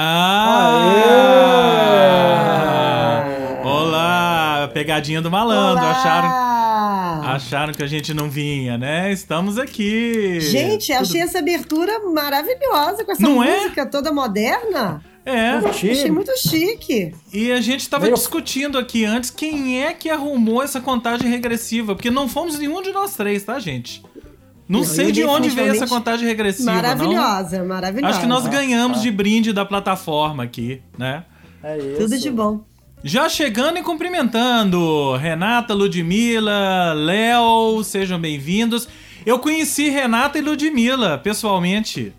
Ah! Olá, pegadinha do malandro. Olá! Acharam, acharam que a gente não vinha, né? Estamos aqui. Gente, Tudo- achei essa abertura maravilhosa com essa Não é? música toda moderna. É. Achei muito chique. E a gente estava discutindo aqui antes quem é que arrumou essa contagem regressiva, porque não fomos nenhum de nós três, tá, gente? Não, Não, sei eu de onde veio essa contagem regressiva, não. Maravilhosa, maravilhosa. Acho que nós Ah, ganhamos ah. de brinde da plataforma aqui, né? É isso. Tudo de bom. Já chegando e cumprimentando, Renata, Ludmilla, Léo, sejam bem-vindos. Eu conheci Renata e Ludmilla pessoalmente.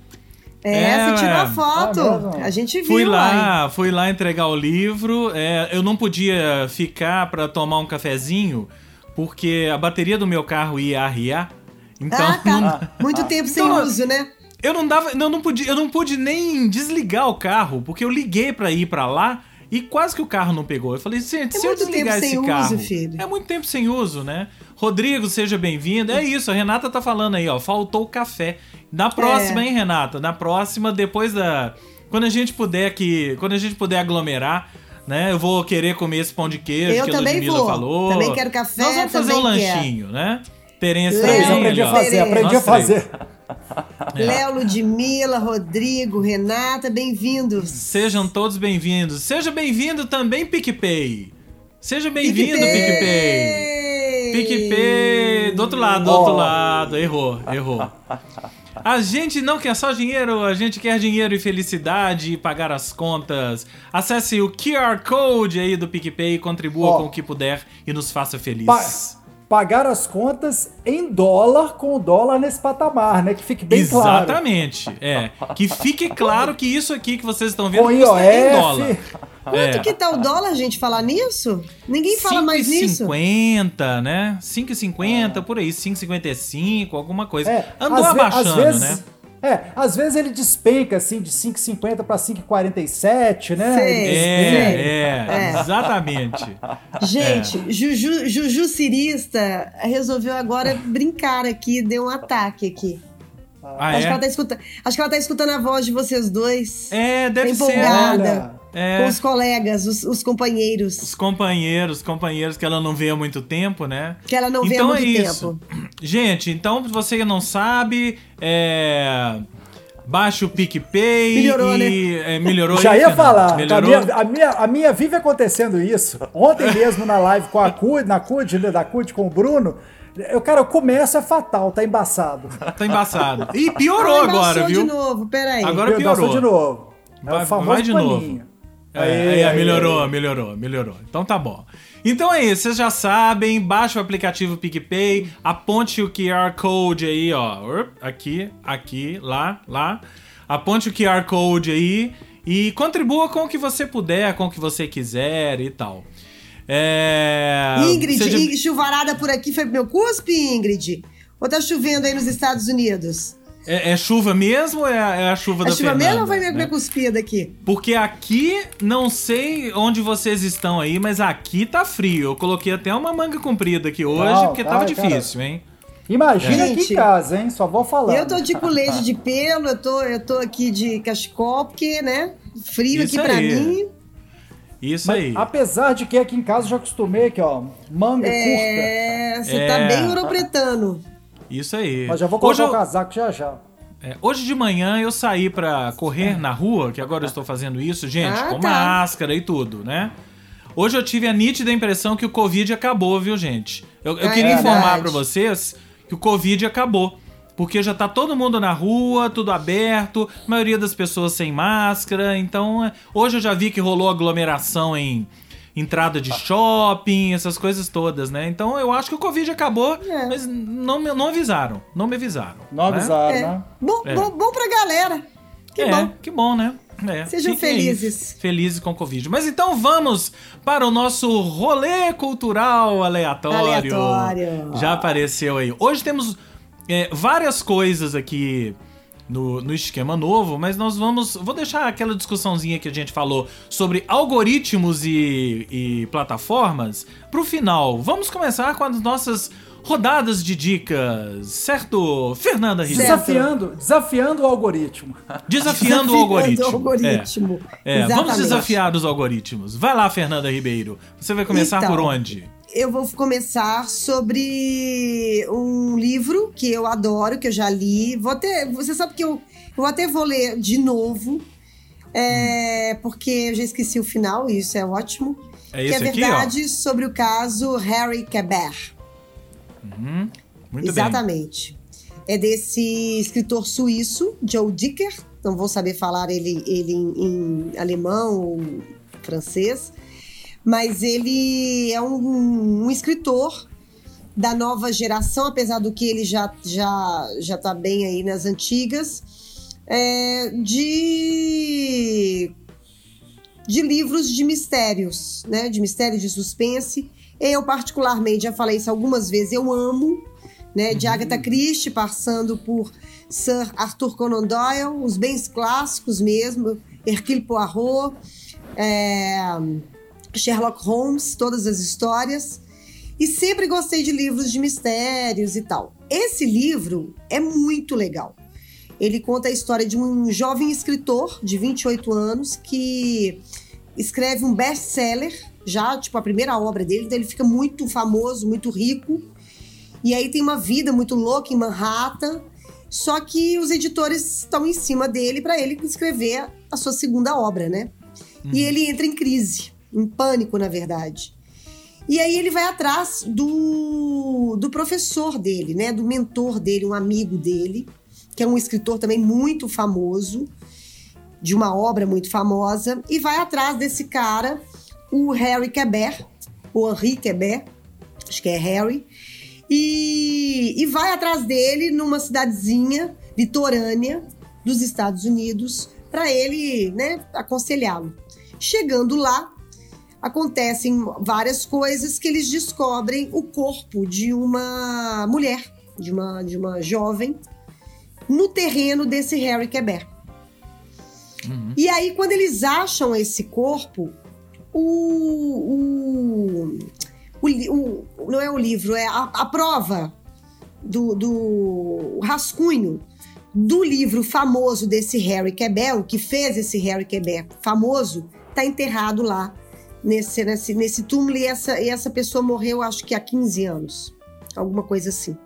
É, É, você tirou a foto. Ah, a gente viu. Fui lá, fui lá entregar o livro. é, eu não podia ficar pra tomar um cafezinho porque a bateria do meu carro ia arriar. Então, ah, tá. não- Muito tempo sem Então, uso, né? eu não dava, eu não podia, eu não pude nem desligar o carro porque eu liguei pra ir pra lá e quase que o carro não pegou. Eu falei, gente, É se eu muito desligar tempo esse sem carro, uso, filho. é muito tempo sem uso, né? Rodrigo, seja bem-vindo. É isso, a Renata tá falando aí, ó, faltou o café. Na próxima, É. hein, Renata? Na próxima, depois da quando a gente puder que, quando a gente puder aglomerar, né? Eu vou querer comer esse pão de queijo Eu que a também Ludmilla vou. falou. Também quero café, Nós vamos fazer um quero. lanchinho, né? Terência Léo, também, aprendi a fazer, aprendi a fazer. É. Léo, Ludmilla, Rodrigo, Renata, bem-vindos. Sejam todos bem-vindos. Seja bem-vindo também, PicPay. Seja bem-vindo, PicPay. PicPay. PicPay. Do outro lado, do outro Ó. lado. Errou, errou. A gente não quer só dinheiro, a gente quer dinheiro e felicidade e pagar as contas. Acesse o QR Code aí do PicPay, contribua Ó. com o que puder e nos faça feliz. Pa- pagar as contas em dólar com o dólar nesse patamar, né? Que fique bem claro. Exatamente. É. Que fique claro que isso aqui que vocês estão vendo Com custa em dólar. Quanto É. que tá o dólar, gente, falar nisso? Ninguém fala mais nisso. 5,50, né? 5,50, por aí, 5,55, alguma coisa. É, Andou às ve- abaixando, às vezes, né? É, às vezes ele despenca assim de 5,50 para 5,47, né? Ele É, despenca. é, É. exatamente. Gente, Juju, Juju Cirista resolveu agora brincar aqui, deu um ataque aqui. Ah, Acho, que ela é? tá escutando, acho que ela tá escutando a voz de vocês dois. É, deve Tá ser. empolgada. Né? É, Com os colegas, os, os companheiros. os companheiros, os companheiros que ela não vê há muito tempo, né? Que ela não vê há então muito é isso. tempo. Gente, então se você não sabe, é... Baixa o PicPay Melhorou, né? e... é, melhorou Já ia falar. A Melhorou? minha, a, minha, a minha vive acontecendo isso. Ontem mesmo na live com a CUD, na CUD, né, da CUD com o Bruno, eu, cara, eu começo é fatal, tá embaçado. Tá embaçado. E piorou Ah, agora, viu? de novo, peraí. Agora Eu piorou. de novo. É Vai- o famoso vai de paninho. É, Aí, é, aí, melhorou, aí. melhorou, melhorou. Então tá bom. Então é isso, vocês já sabem, baixa o aplicativo PicPay, aponte o QR Code aí, ó. Aqui, aqui, lá, lá. Aponte o QR Code aí e contribua com o que você puder, com o que você quiser e tal. É... Ingrid, seja- Ingrid, chuvarada por aqui foi pro meu cuspe, Ingrid? Ou tá chovendo aí nos Estados Unidos? É, é chuva mesmo ou é, a- é a chuva A da chuva Fernanda? mesmo ou foi minha, né? cuspida aqui? Porque aqui, não sei onde vocês estão aí, mas aqui tá frio. Eu coloquei até uma manga comprida aqui hoje, Não, porque tá, tava cara. difícil, hein? Imagina aqui Gente, em casa, hein? Só vou falar. Eu tô de colete de pelo, eu tô, eu tô aqui de cachecol, porque, né? Frio Isso aqui pra aí. mim. Isso Mas, aí. apesar de que aqui em casa eu já acostumei aqui, ó, manga curta. É, você É. tá bem ouropretano. Isso aí. Mas já vou hoje, colocar eu- o casaco já já. é, hoje de manhã eu saí pra correr na rua, que agora eu estou fazendo isso, gente, Ah, com tá. máscara e tudo, né? Hoje eu tive a nítida impressão que o Covid acabou, viu, gente? Eu, eu Ah, é queria informar pra vocês que o Covid acabou. Porque já tá todo mundo na rua, tudo aberto, maioria das pessoas sem máscara. Então, é, hoje eu já vi que rolou aglomeração em entrada de shopping, essas coisas todas, né? Então eu acho que o Covid acabou, É. mas não, me- não avisaram. Não me avisaram. Não né? avisaram, É. né? Bom, É. bom, bom pra galera. Que é, bom. que bom, né? É, Sejam felizes. felizes com o Covid. Mas então vamos para o nosso rolê cultural aleatório. Aleatório. Já apareceu aí. Hoje temos é, várias coisas aqui no, no esquema novo, mas nós vamos. Vou deixar aquela discussãozinha que a gente falou sobre algoritmos e, e plataformas pro final. Vamos começar com as nossas rodadas de dicas, certo? Fernanda Ribeiro. Desafiando, desafiando o algoritmo. Desafiando o algoritmo. o algoritmo. É, é, vamos desafiar os algoritmos. Vai lá, Fernanda Ribeiro. Você vai começar Então, por onde? Eu vou começar sobre um livro que eu adoro, que eu já li. Vou até, você sabe que eu, eu até vou ler de novo, é, porque eu já esqueci o final, e isso é ótimo. É que é esse aqui, verdade sobre o caso Harry Quebert. ó. Muito bem. Exatamente. É desse escritor suíço, Joe Dicker. Não vou saber falar ele, ele em, em alemão ou francês. Mas ele é um, um escritor da nova geração, apesar do que ele já já já está bem aí nas antigas, é, de de livros de mistérios, né? De mistério, de suspense. Eu particularmente já falei isso algumas vezes. Eu amo, né? De Agatha Christie, passando por Sir Arthur Conan Doyle, os bens clássicos mesmo, Hercule Poirot, é, Sherlock Holmes, todas as histórias. E sempre gostei de livros de mistérios e tal. Esse livro é muito legal. Ele conta a história de um jovem escritor de 28 anos que escreve um best-seller, já, tipo, a primeira obra dele, então ele fica muito famoso, muito rico. E aí tem uma vida muito louca em Manhattan. Só que os editores estão em cima dele para ele escrever a sua segunda obra, né? E ele entra em crise, em pânico, na verdade. E aí ele vai atrás do, do professor dele, né? Do mentor dele, um amigo dele, que é um escritor também muito famoso, de uma obra muito famosa, e vai atrás desse cara, o Harry Quebert, ou Henri Quebert, acho que é Harry, e, e vai atrás dele numa cidadezinha litorânea dos Estados Unidos para ele, né, aconselhá-lo. Chegando lá, acontecem várias coisas que eles descobrem o corpo de uma mulher, de uma, de uma jovem, no terreno desse Harry Quebert. E aí, quando eles acham esse corpo, o, o, o, o- não é o livro, é a, a prova do, do rascunho do livro famoso desse Harry Quebert, o que fez esse Harry Quebert famoso, está enterrado lá nesse, nesse, nesse túmulo e essa, e essa pessoa morreu acho que há 15 anos, alguma coisa assim.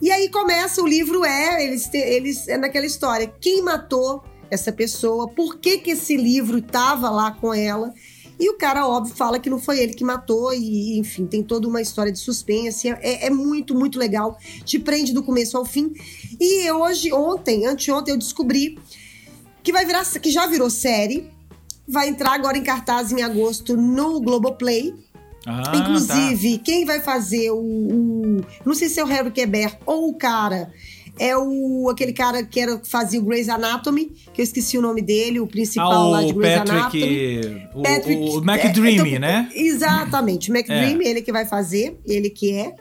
E aí começa o livro é eles eles é naquela história quem matou essa pessoa, por que que esse livro estava lá com ela e o cara óbvio fala que não foi ele que matou e enfim tem toda uma história de suspense é, é muito muito legal te prende do começo ao fim e hoje ontem anteontem eu descobri que vai virar que já virou série vai entrar agora em cartaz em agosto no Globoplay Ah, tá. Inclusive, quem vai fazer o, o- Não sei se é o Harry Quebert ou o cara. É o aquele cara que era, fazia o Grey's Anatomy, que eu esqueci o nome dele, o principal Ah, lá de o Grey's Anatomy. Patrick. O, Patrick, o é, McDreamy, então, né? Exatamente, o McDream, ele que vai fazer, ele que é.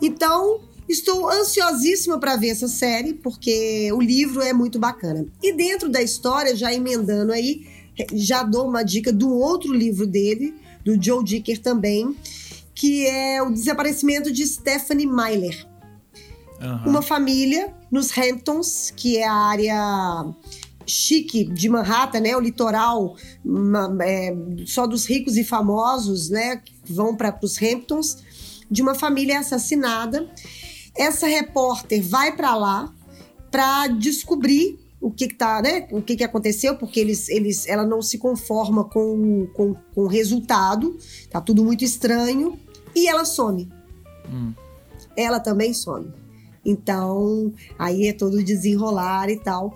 Então, estou ansiosíssima para ver essa série, porque o livro é muito bacana. E dentro da história, já emendando aí, já dou uma dica do outro livro dele, do Joe Dicker também, que é o desaparecimento de Stephanie Myler Aham. uma família nos Hamptons, que é a área chique de Manhattan, né? O litoral uma- é, só dos ricos e famosos, né? Que vão para os Hamptons, de uma família assassinada. Essa repórter vai para lá para descobrir o que, que tá, né? O que, que aconteceu, porque eles, eles, ela não se conforma com, o- com, com o resultado, tá tudo muito estranho, e ela some. Ela também some. Então, aí é todo desenrolar e tal.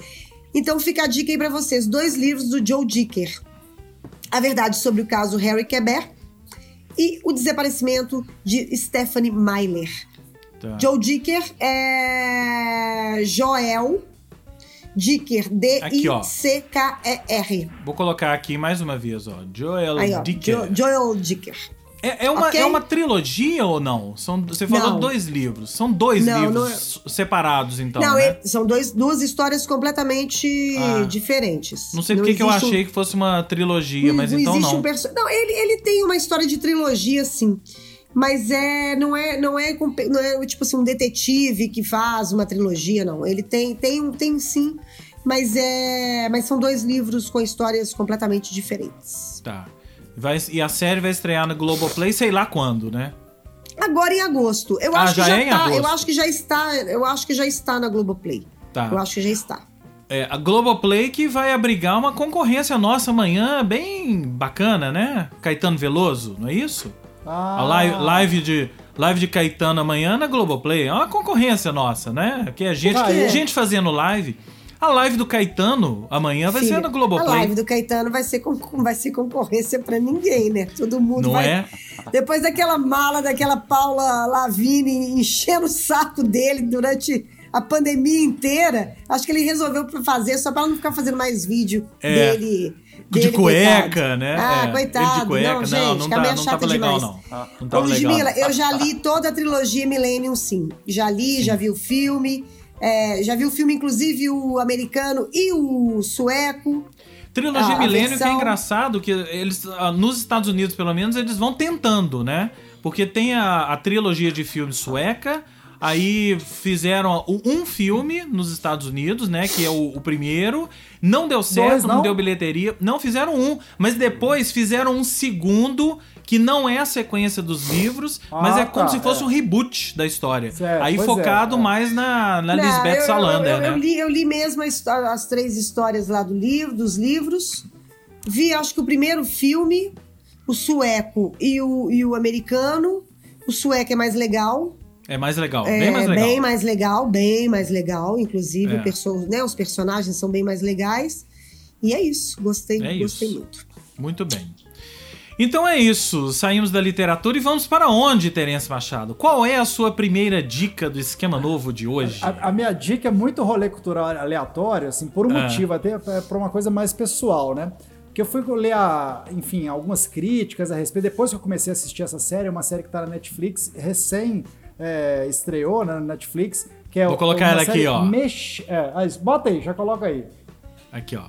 Então fica a dica aí pra vocês, dois livros do Joe Dicker. A verdade sobre o caso Harry Quebert e o desaparecimento de Stephanie Myler. Tá. Joe Dicker é Joel Dicker. D-I-C-K-E-R. Vou colocar aqui mais uma vez, ó. Joel Aí, ó, Dicker. Jo- Joel Dicker. É, é uma, Ok. é uma trilogia ou não? São, você falou Não. dois livros. São dois Não, livros separados, então, não, né? é- são dois, duas histórias completamente Ah. diferentes. Não sei porque que eu existe um- achei que fosse uma trilogia, mas então existe não. Um perso... Não, ele, ele tem uma história de trilogia, sim. Mas é não é não é não é tipo assim um detetive que faz uma trilogia não. Ele tem tem tem sim, mas é mas são dois livros com histórias completamente diferentes. Tá. Vai, e a série vai estrear no Globoplay, sei lá quando, né? Agora em agosto. Eu ah, acho já que já é tá, eu acho que já está, eu acho que já está na Globoplay. Tá. Eu acho que já está. É, a Globoplay que vai abrigar uma concorrência nossa amanhã bem bacana, né? Caetano Veloso, não é isso? Ah. A live, live, de, live de Caetano amanhã na Globoplay. É uma concorrência nossa, né? Que a gente, ah, é. gente fazendo live. A live do Caetano amanhã vai ser no Globoplay. A live do Caetano vai ser, vai ser concorrência para ninguém, né? Todo mundo Não vai. É? Depois daquela mala daquela Paula Lavigne enchendo o saco dele durante a pandemia inteira, acho que ele resolveu fazer só para não ficar fazendo mais vídeo é. dele de cueca, coitado. né? Ah, é, coitado. de cueca. Não, gente, não, não, tá, não tava legal, demais. não. Ah, não tava Ô, Ludmilla, eu já li toda a trilogia Millennium, sim. Já li, sim. já vi o filme. É, já vi o filme, inclusive, o americano e o sueco. Trilogia Milênio versão... que é engraçado, que eles, ah, nos Estados Unidos, pelo menos, eles vão tentando, né? Porque tem a, a trilogia de filmes sueca, Aí fizeram um filme nos Estados Unidos, né? Que é o, o primeiro. Não deu certo, Dois, não? não? deu bilheteria. Não fizeram um, mas depois fizeram um segundo que não é a sequência dos livros, ah, mas é como tá, se fosse é. um reboot da história. Certo, Aí focado é, é. mais na, na não, Lisbeth eu, Salander, eu, eu, né? Eu li, eu li mesmo história, as três histórias lá do livro, dos livros. Vi, acho que o primeiro filme, o sueco e o, e o americano. O sueco é mais legal. É mais legal, é, bem mais legal. Bem mais legal, bem mais legal. Inclusive, é. perso né, os personagens são bem mais legais. E é isso. Gostei, é gostei isso. muito. Muito bem. Então é isso. Saímos da literatura e vamos para onde, Terence Machado? Qual é a sua primeira dica do esquema novo de hoje? A, a minha dica é muito rolê cultural aleatório, assim, por um ah. motivo, até é por uma coisa mais pessoal, né? Porque eu fui ler, a, enfim, algumas críticas a respeito. Depois que eu comecei a assistir essa série, é uma série que está na Netflix, recém é, estreou na Netflix, que é Vou colocar ela aqui, ó. Mex... É, bota aí, já coloca aí. Aqui, ó.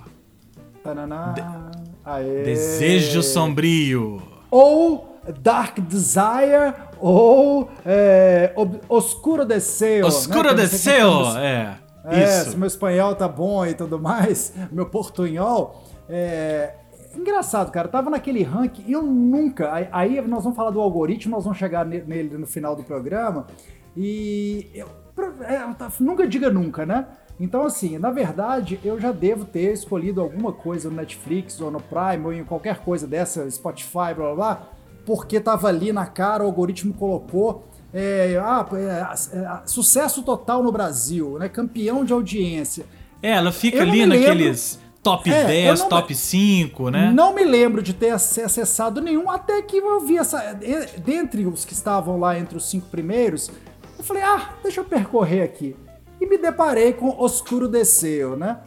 Tananá. De... Desejo Sombrio. Ou Dark Desire, ou é, Oscuro Deseo. Oscuro né? Deseo, é. É, Isso. se meu espanhol tá bom e tudo mais, meu portunhol. É, engraçado, cara. Tava naquele ranking e eu nunca. Aí nós vamos falar do algoritmo, nós vamos chegar nele no final do programa. E eu, é, nunca diga nunca, né? Então, assim, na verdade, eu já devo ter escolhido alguma coisa no Netflix ou no Prime ou em qualquer coisa dessa, Spotify, blá blá blá, porque tava ali na cara, o algoritmo colocou. É, ah, é, é, sucesso total no Brasil, né? Campeão de audiência. É, ela fica ali naqueles top é, 10, top 5, né? Não me lembro de ter acessado nenhum, até que eu vi essa. Dentre os que estavam lá entre os cinco primeiros, eu falei, ah, deixa eu percorrer aqui. E me deparei com Oscuro Desceu, né?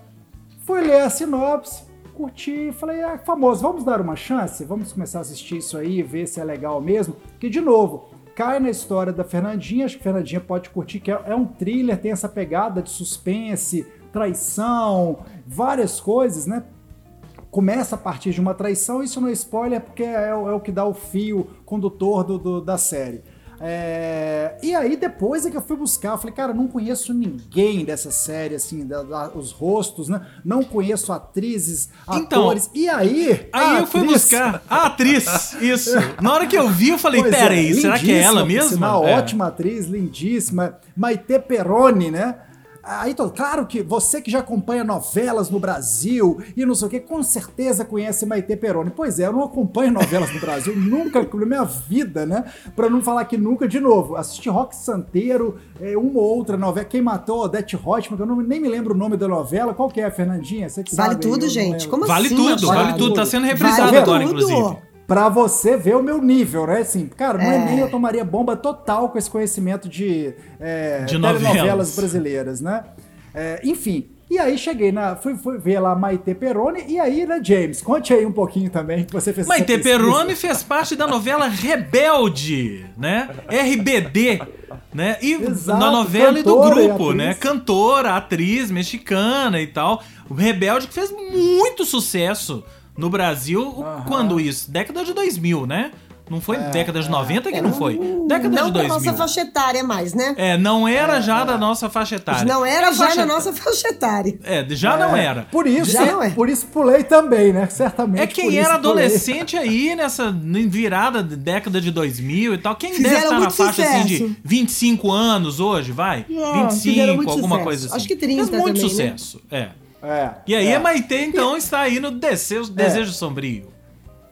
Fui ler a sinopse, curti, falei, ah, famoso, vamos dar uma chance? Vamos começar a assistir isso aí, ver se é legal mesmo. Que, de novo, cai na história da Fernandinha, acho que a Fernandinha pode curtir, que é, é um thriller, tem essa pegada de suspense, traição, várias coisas, né? Começa a partir de uma traição, isso não é spoiler porque é, é o que dá o fio condutor do, do da série. É... E aí depois é que eu fui buscar, eu falei, cara, não conheço ninguém dessa série, assim, da, da, os rostos, né? Não conheço atrizes, então, atores. E aí. Aí eu atriz... fui buscar a atriz, isso. Na hora que eu vi, eu falei, pois pera é, aí, será que é ela mesmo? Uma é. ótima atriz, lindíssima. Maite Peroni, né? Aí, claro que você que já acompanha novelas no Brasil e não sei o que, com certeza conhece Maite Peroni. Pois é, eu não acompanho novelas no Brasil, nunca na minha vida, né? Pra não falar que nunca, de novo, assisti Rock Santeiro, é, uma ou outra novela, Quem Matou Odete Roitman, que eu não, nem me lembro o nome da novela. Qual que é, Fernandinha? Você que vale sabe, tudo, gente. Como vale assim? Tudo, vale, vale tudo, tá sendo reprisado vale agora, tudo. inclusive para você ver o meu nível, né? Assim, cara, no é. Enem eu tomaria bomba total com esse conhecimento de, é, de novelas. brasileiras, né? É, enfim, e aí cheguei na. Fui, fui ver lá Maite Peroni e aí, né, James? Conte aí um pouquinho também que você fez. Maite Peroni fez parte da novela Rebelde, né? RBD, né? E Exato, na novela e do grupo, e né? Cantora, atriz mexicana e tal. O Rebelde que fez muito sucesso no Brasil, quando isso? Década de 2000, né? Não foi década de 90 que não foi. Década não de da 2000. nossa faixa etária mais, né? É, não era já da nossa faixa etária. Não era já faixa- na nossa faixa etária. É, já não É, era. Por isso, Já não é. por isso pulei também, né? Certamente. É quem por isso era pulei. adolescente aí nessa virada de década de 2000 e tal. Quem Fizeram deve estar na faixa assim de 25 anos hoje, vai? Ah, fizeram 25, muito alguma sucesso. coisa assim. Acho que 30 Fez muito também, né? sucesso. É. É, E aí é. a Maitê, então, está aí no Desejo, Desejo Sombrio.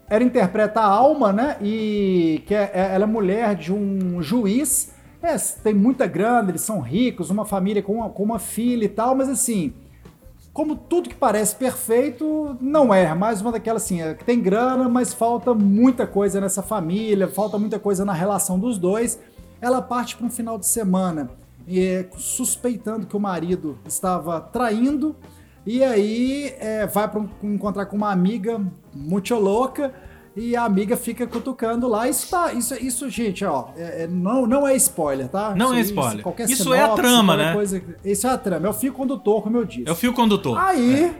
Ela interpreta a Alma, né? E que é, é- ela é mulher de um juiz. É, tem muita grana, eles são ricos, uma família com uma, com uma filha e tal, mas assim, como tudo que parece perfeito, não é. Mais uma daquelas assim, é, que tem grana, mas falta muita coisa nessa família, falta muita coisa na relação dos dois. Ela parte para um final de semana é, suspeitando que o marido estava traindo. E aí é, vai para encontrar com uma amiga muito louca e a amiga fica cutucando lá. Isso tá, isso, isso gente, ó, é- é- não, não é spoiler, tá? Não é Isso- spoiler. qualquer Isso é a sinopse, trama, qualquer né? coisa- isso é a trama, é o fio condutor, como eu disse. É o fio condutor. Aí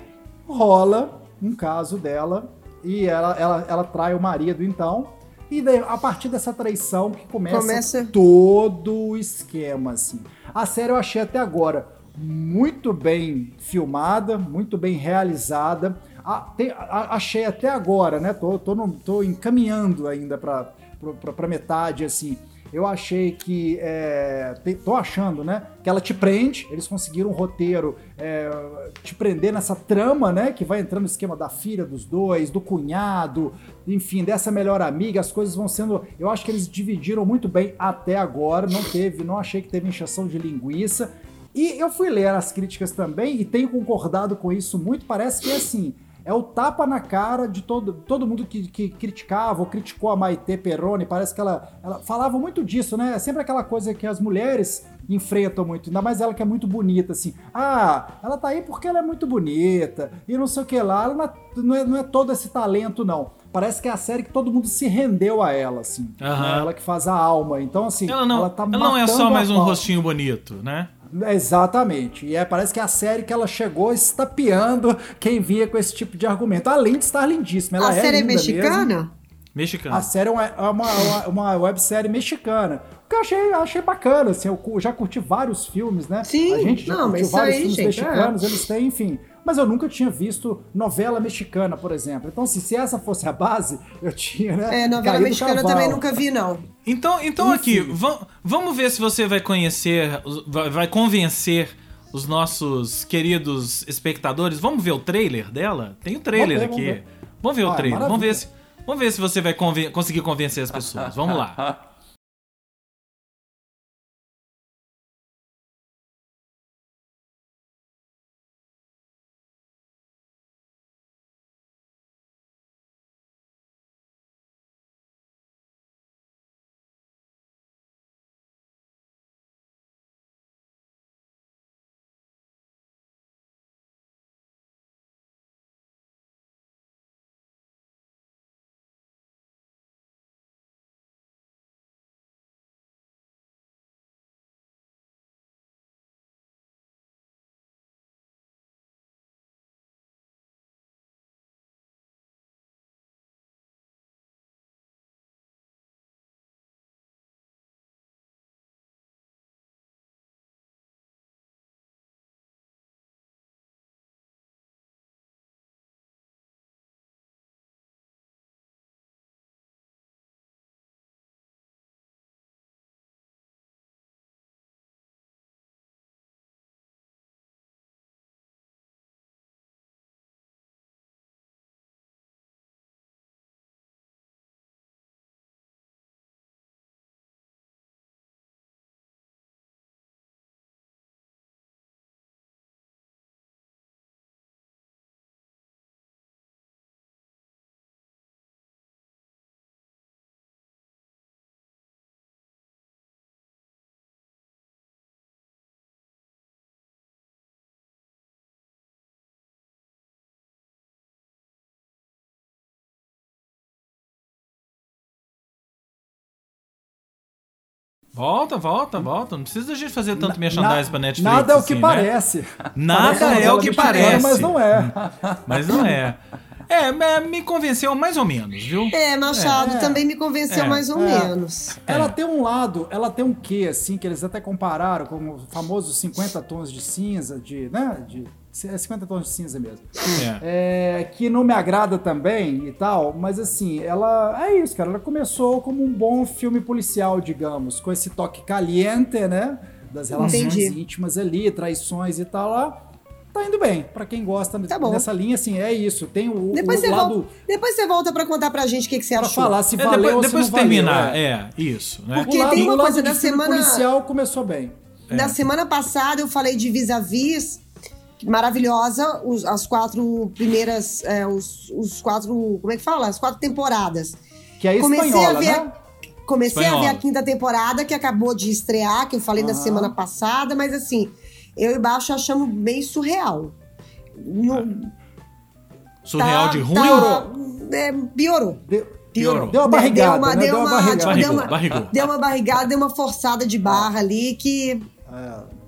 rola um caso dela e ela, ela, ela trai o marido, então. E daí, a partir dessa traição que começa, Começa- todo o esquema, assim. A série eu achei até agora muito bem filmada, muito bem realizada. A- tem- a- achei até agora, né? Tô, tô, no- tô encaminhando ainda pra metade, assim. Eu achei que. É, te- tô achando, né? Que ela te prende. Eles conseguiram um roteiro é, te prender nessa trama, né? Que vai entrando no esquema da filha dos dois, do cunhado, enfim, dessa melhor amiga. As coisas vão sendo. Eu acho que eles dividiram muito bem até agora. Não teve, não achei que teve inchação de linguiça. E eu fui ler as críticas também e tenho concordado com isso muito. Parece que é assim. É o tapa na cara de todo, todo mundo que, que criticava ou criticou a Maite Perrone. Parece que ela, ela falava muito disso, né? É sempre aquela coisa que as mulheres enfrentam muito, ainda mais ela que é muito bonita, assim. Ah, ela tá aí porque ela é muito bonita e não sei o que lá. Ela não é, não é, é todo esse talento, não. Parece que é a série que todo mundo se rendeu a ela, assim. Aham. né? Ela que faz a alma. Então, assim, Ela não, ela tá ela não é só mais um rostinho bonito, né? Exatamente. E é, parece que é a série que ela chegou estapeando quem vinha com esse tipo de argumento. Além de estar lindíssima. Ela a série é mexicana? mesmo. Mexicano. A série é uma, é uma, uma, uma websérie mexicana. O que eu achei, achei bacana, assim, eu já curti vários filmes, né? Sim, a gente já não, curtiu vários aí, filmes gente, é. mexicanos, eles têm, enfim. Mas eu nunca tinha visto novela mexicana, por exemplo. Então, assim, se essa fosse a base, eu tinha, né? É, novela mexicana eu também nunca vi, não. Então, então aqui, Enfim. vamos ver se você vai conhecer, os- vai, convencer os nossos queridos espectadores. Vamos ver o trailer dela? Tem o trailer Vamos ver, aqui. vamos ver. Vamos ver o Ah, trailer. Vamos ver, se, vamos ver se você vai conven- conseguir convencer as pessoas. Vamos lá. Volta, volta, volta. Não precisa da gente fazer tanto merchandising pra Netflix. Nada é o assim, que né? parece. Nada Parece uma é o que parece. Mas não é. Mas não é. É, é, me convenceu mais ou menos, viu? É, Machado É, também me convenceu é, mais ou é. menos. Ela tem um lado, ela tem um quê, assim, que eles até compararam com o famoso 50 tons de cinza, de, né, de, é 50 tons de cinza mesmo. É. É, que não me agrada também e tal, mas assim, ela, é isso, cara, ela começou como um bom filme policial, digamos, com esse toque caliente, né, das relações Entendi. íntimas ali, traições e tal lá. Tá indo bem, pra quem gosta Tá bom. dessa linha, assim, é isso. Tem o, Depois, o você lado volta, depois você volta pra contar pra gente o que, que você pra achou. falar se É, valeu depois ou se depois não terminar, valeu, é. é, isso, né? Porque o lado, tem uma o coisa, filme semana- policial começou bem. É. Na semana passada eu falei de vis-a-vis, maravilhosa, os- as quatro primeiras, é, os, os quatro, como é que fala? As quatro temporadas. Que é Comecei espanhola, a ver, né? comecei a ver Espanhola. a quinta temporada que acabou de estrear, que eu falei na Aham. semana passada, mas assim, eu e Baixo achamos meio surreal. No- Surreal tá- de ruim? tá- é, piorou. Deu, Piorou. deu uma barrigada, deu uma, né? deu uma, barrigada. tipo, Barrigou, deu uma, barrigou. deu uma barrigada, deu uma forçada de barra ali que É.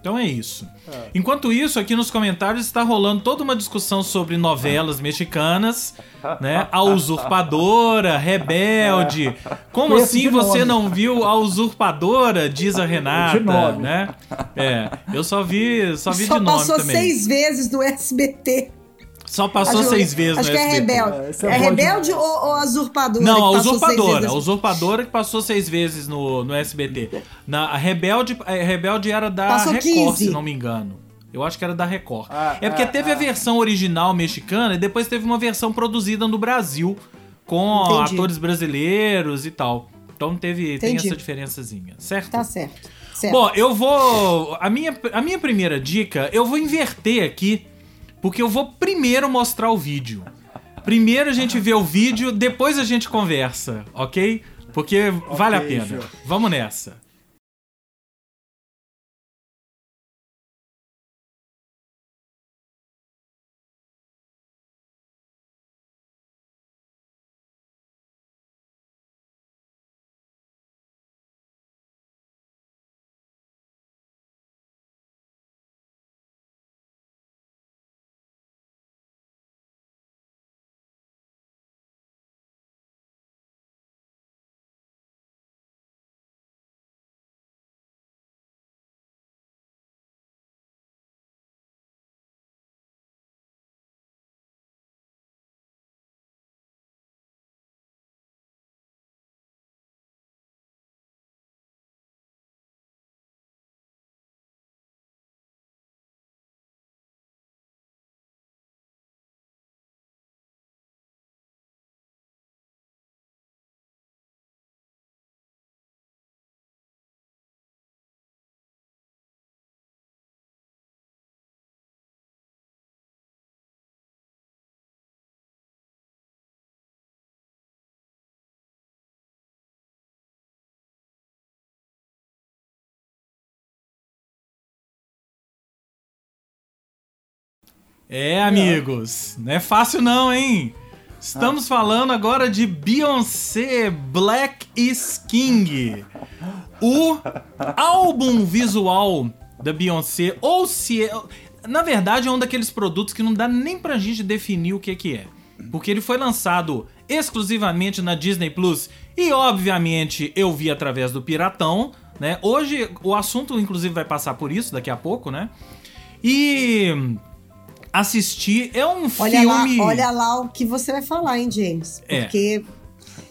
Então é isso. Enquanto isso, aqui nos comentários está rolando toda uma discussão sobre novelas mexicanas, né? A Usurpadora, Rebelde. Como Esse assim você nome. não viu a Usurpadora? Diz a Renata, De nome. né? É, eu só vi, só vi só de nome passou também. seis vezes no SBT. Só passou seis vezes Acho no que é SBT. rebelde. É, esse É, é bom rebelde ou, ou a usurpadora? Não, que a passou seis usurpadora. A usurpadora que passou seis vezes no, no SBT. Na, a Rebelde, a Rebelde era da Passou Record, 15. se não me engano. Eu acho que era da Record. Ah, é porque ah, teve a ah. versão original mexicana e depois teve uma versão produzida no Brasil com Entendi. atores brasileiros e tal. Então teve, tem essa diferençazinha, certo? Tá certo. certo. Bom, eu vou. A minha, a minha primeira dica, eu vou inverter aqui, porque eu vou primeiro mostrar o vídeo. Primeiro a gente vê o vídeo, depois a gente conversa, ok? Porque vale a pena. Vamos nessa. É, amigos, não é fácil não, hein? Estamos falando agora de Beyoncé Black is King. O álbum visual da Beyoncé, ou se é... Na verdade, é um daqueles produtos que não dá nem pra gente definir o que que é. Porque ele foi lançado exclusivamente na Disney Plus e, obviamente, eu vi através do Piratão, né? Hoje, o assunto, inclusive, vai passar por isso daqui a pouco, né? E assistir é um olha, filme... lá, olha lá o que você vai falar, hein, James? É. Porque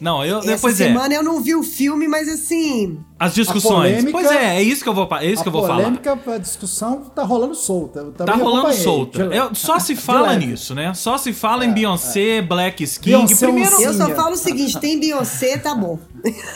Não, eu, essa depois é. semana eu não vi o filme, mas assim. As discussões. polêmica- pois é, é isso que eu vou, é isso a que eu vou falar. polêmica, a discussão tá rolando solta. Eu Tá rolando solta. Eu- só se fala nisso, né? Só se fala em Beyoncé, Black King. Beyoncé é Primeiro, Eu só é. falo o seguinte: tem Beyoncé, tá bom.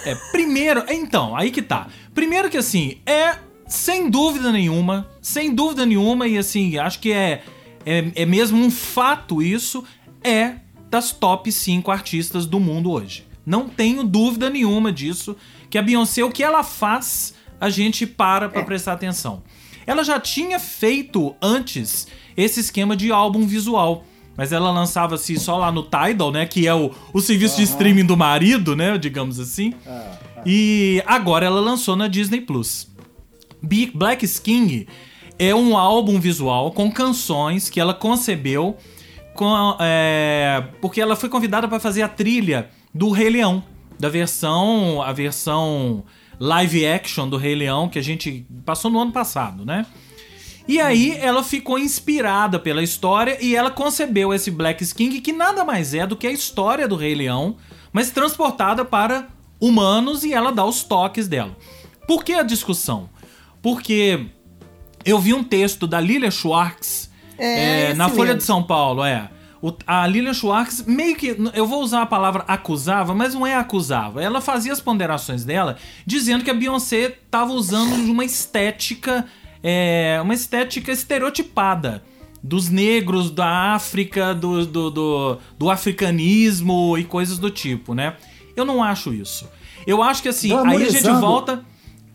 É, primeiro, então, aí que tá. Primeiro que assim, é sem dúvida nenhuma, sem dúvida nenhuma, e assim, acho que é, é, é mesmo um fato isso, é das top 5 artistas do mundo hoje. Não tenho dúvida nenhuma disso, que a Beyoncé, o que ela faz, a gente para pra prestar atenção. Ela já tinha feito antes esse esquema de álbum visual. Mas ela lançava-se só lá no Tidal, né? Que é o, o serviço de streaming do marido, né? Digamos assim. E agora ela lançou na Disney Plus. Black King é um álbum visual com canções que ela concebeu com, é, porque ela foi convidada para fazer a trilha do Rei Leão, da versão, a versão live action do Rei Leão que a gente passou no ano passado, né? E aí ela ficou inspirada pela história e ela concebeu esse Black King que nada mais é do que a história do Rei Leão, mas transportada para humanos e ela dá os toques dela. Por que a discussão? Porque eu vi um texto da Lilia Schwartz É, é, na Folha mesmo. de São Paulo, é. O- a Lilian Schwartz meio que. Eu vou usar a palavra acusava, mas não é acusava. Ela fazia as ponderações dela dizendo que a Beyoncé tava usando de uma estética. é, uma estética estereotipada. Dos negros, da África, do, do, do, do africanismo e coisas do tipo, né? Eu não acho isso. Eu acho que assim, aí a gente volta.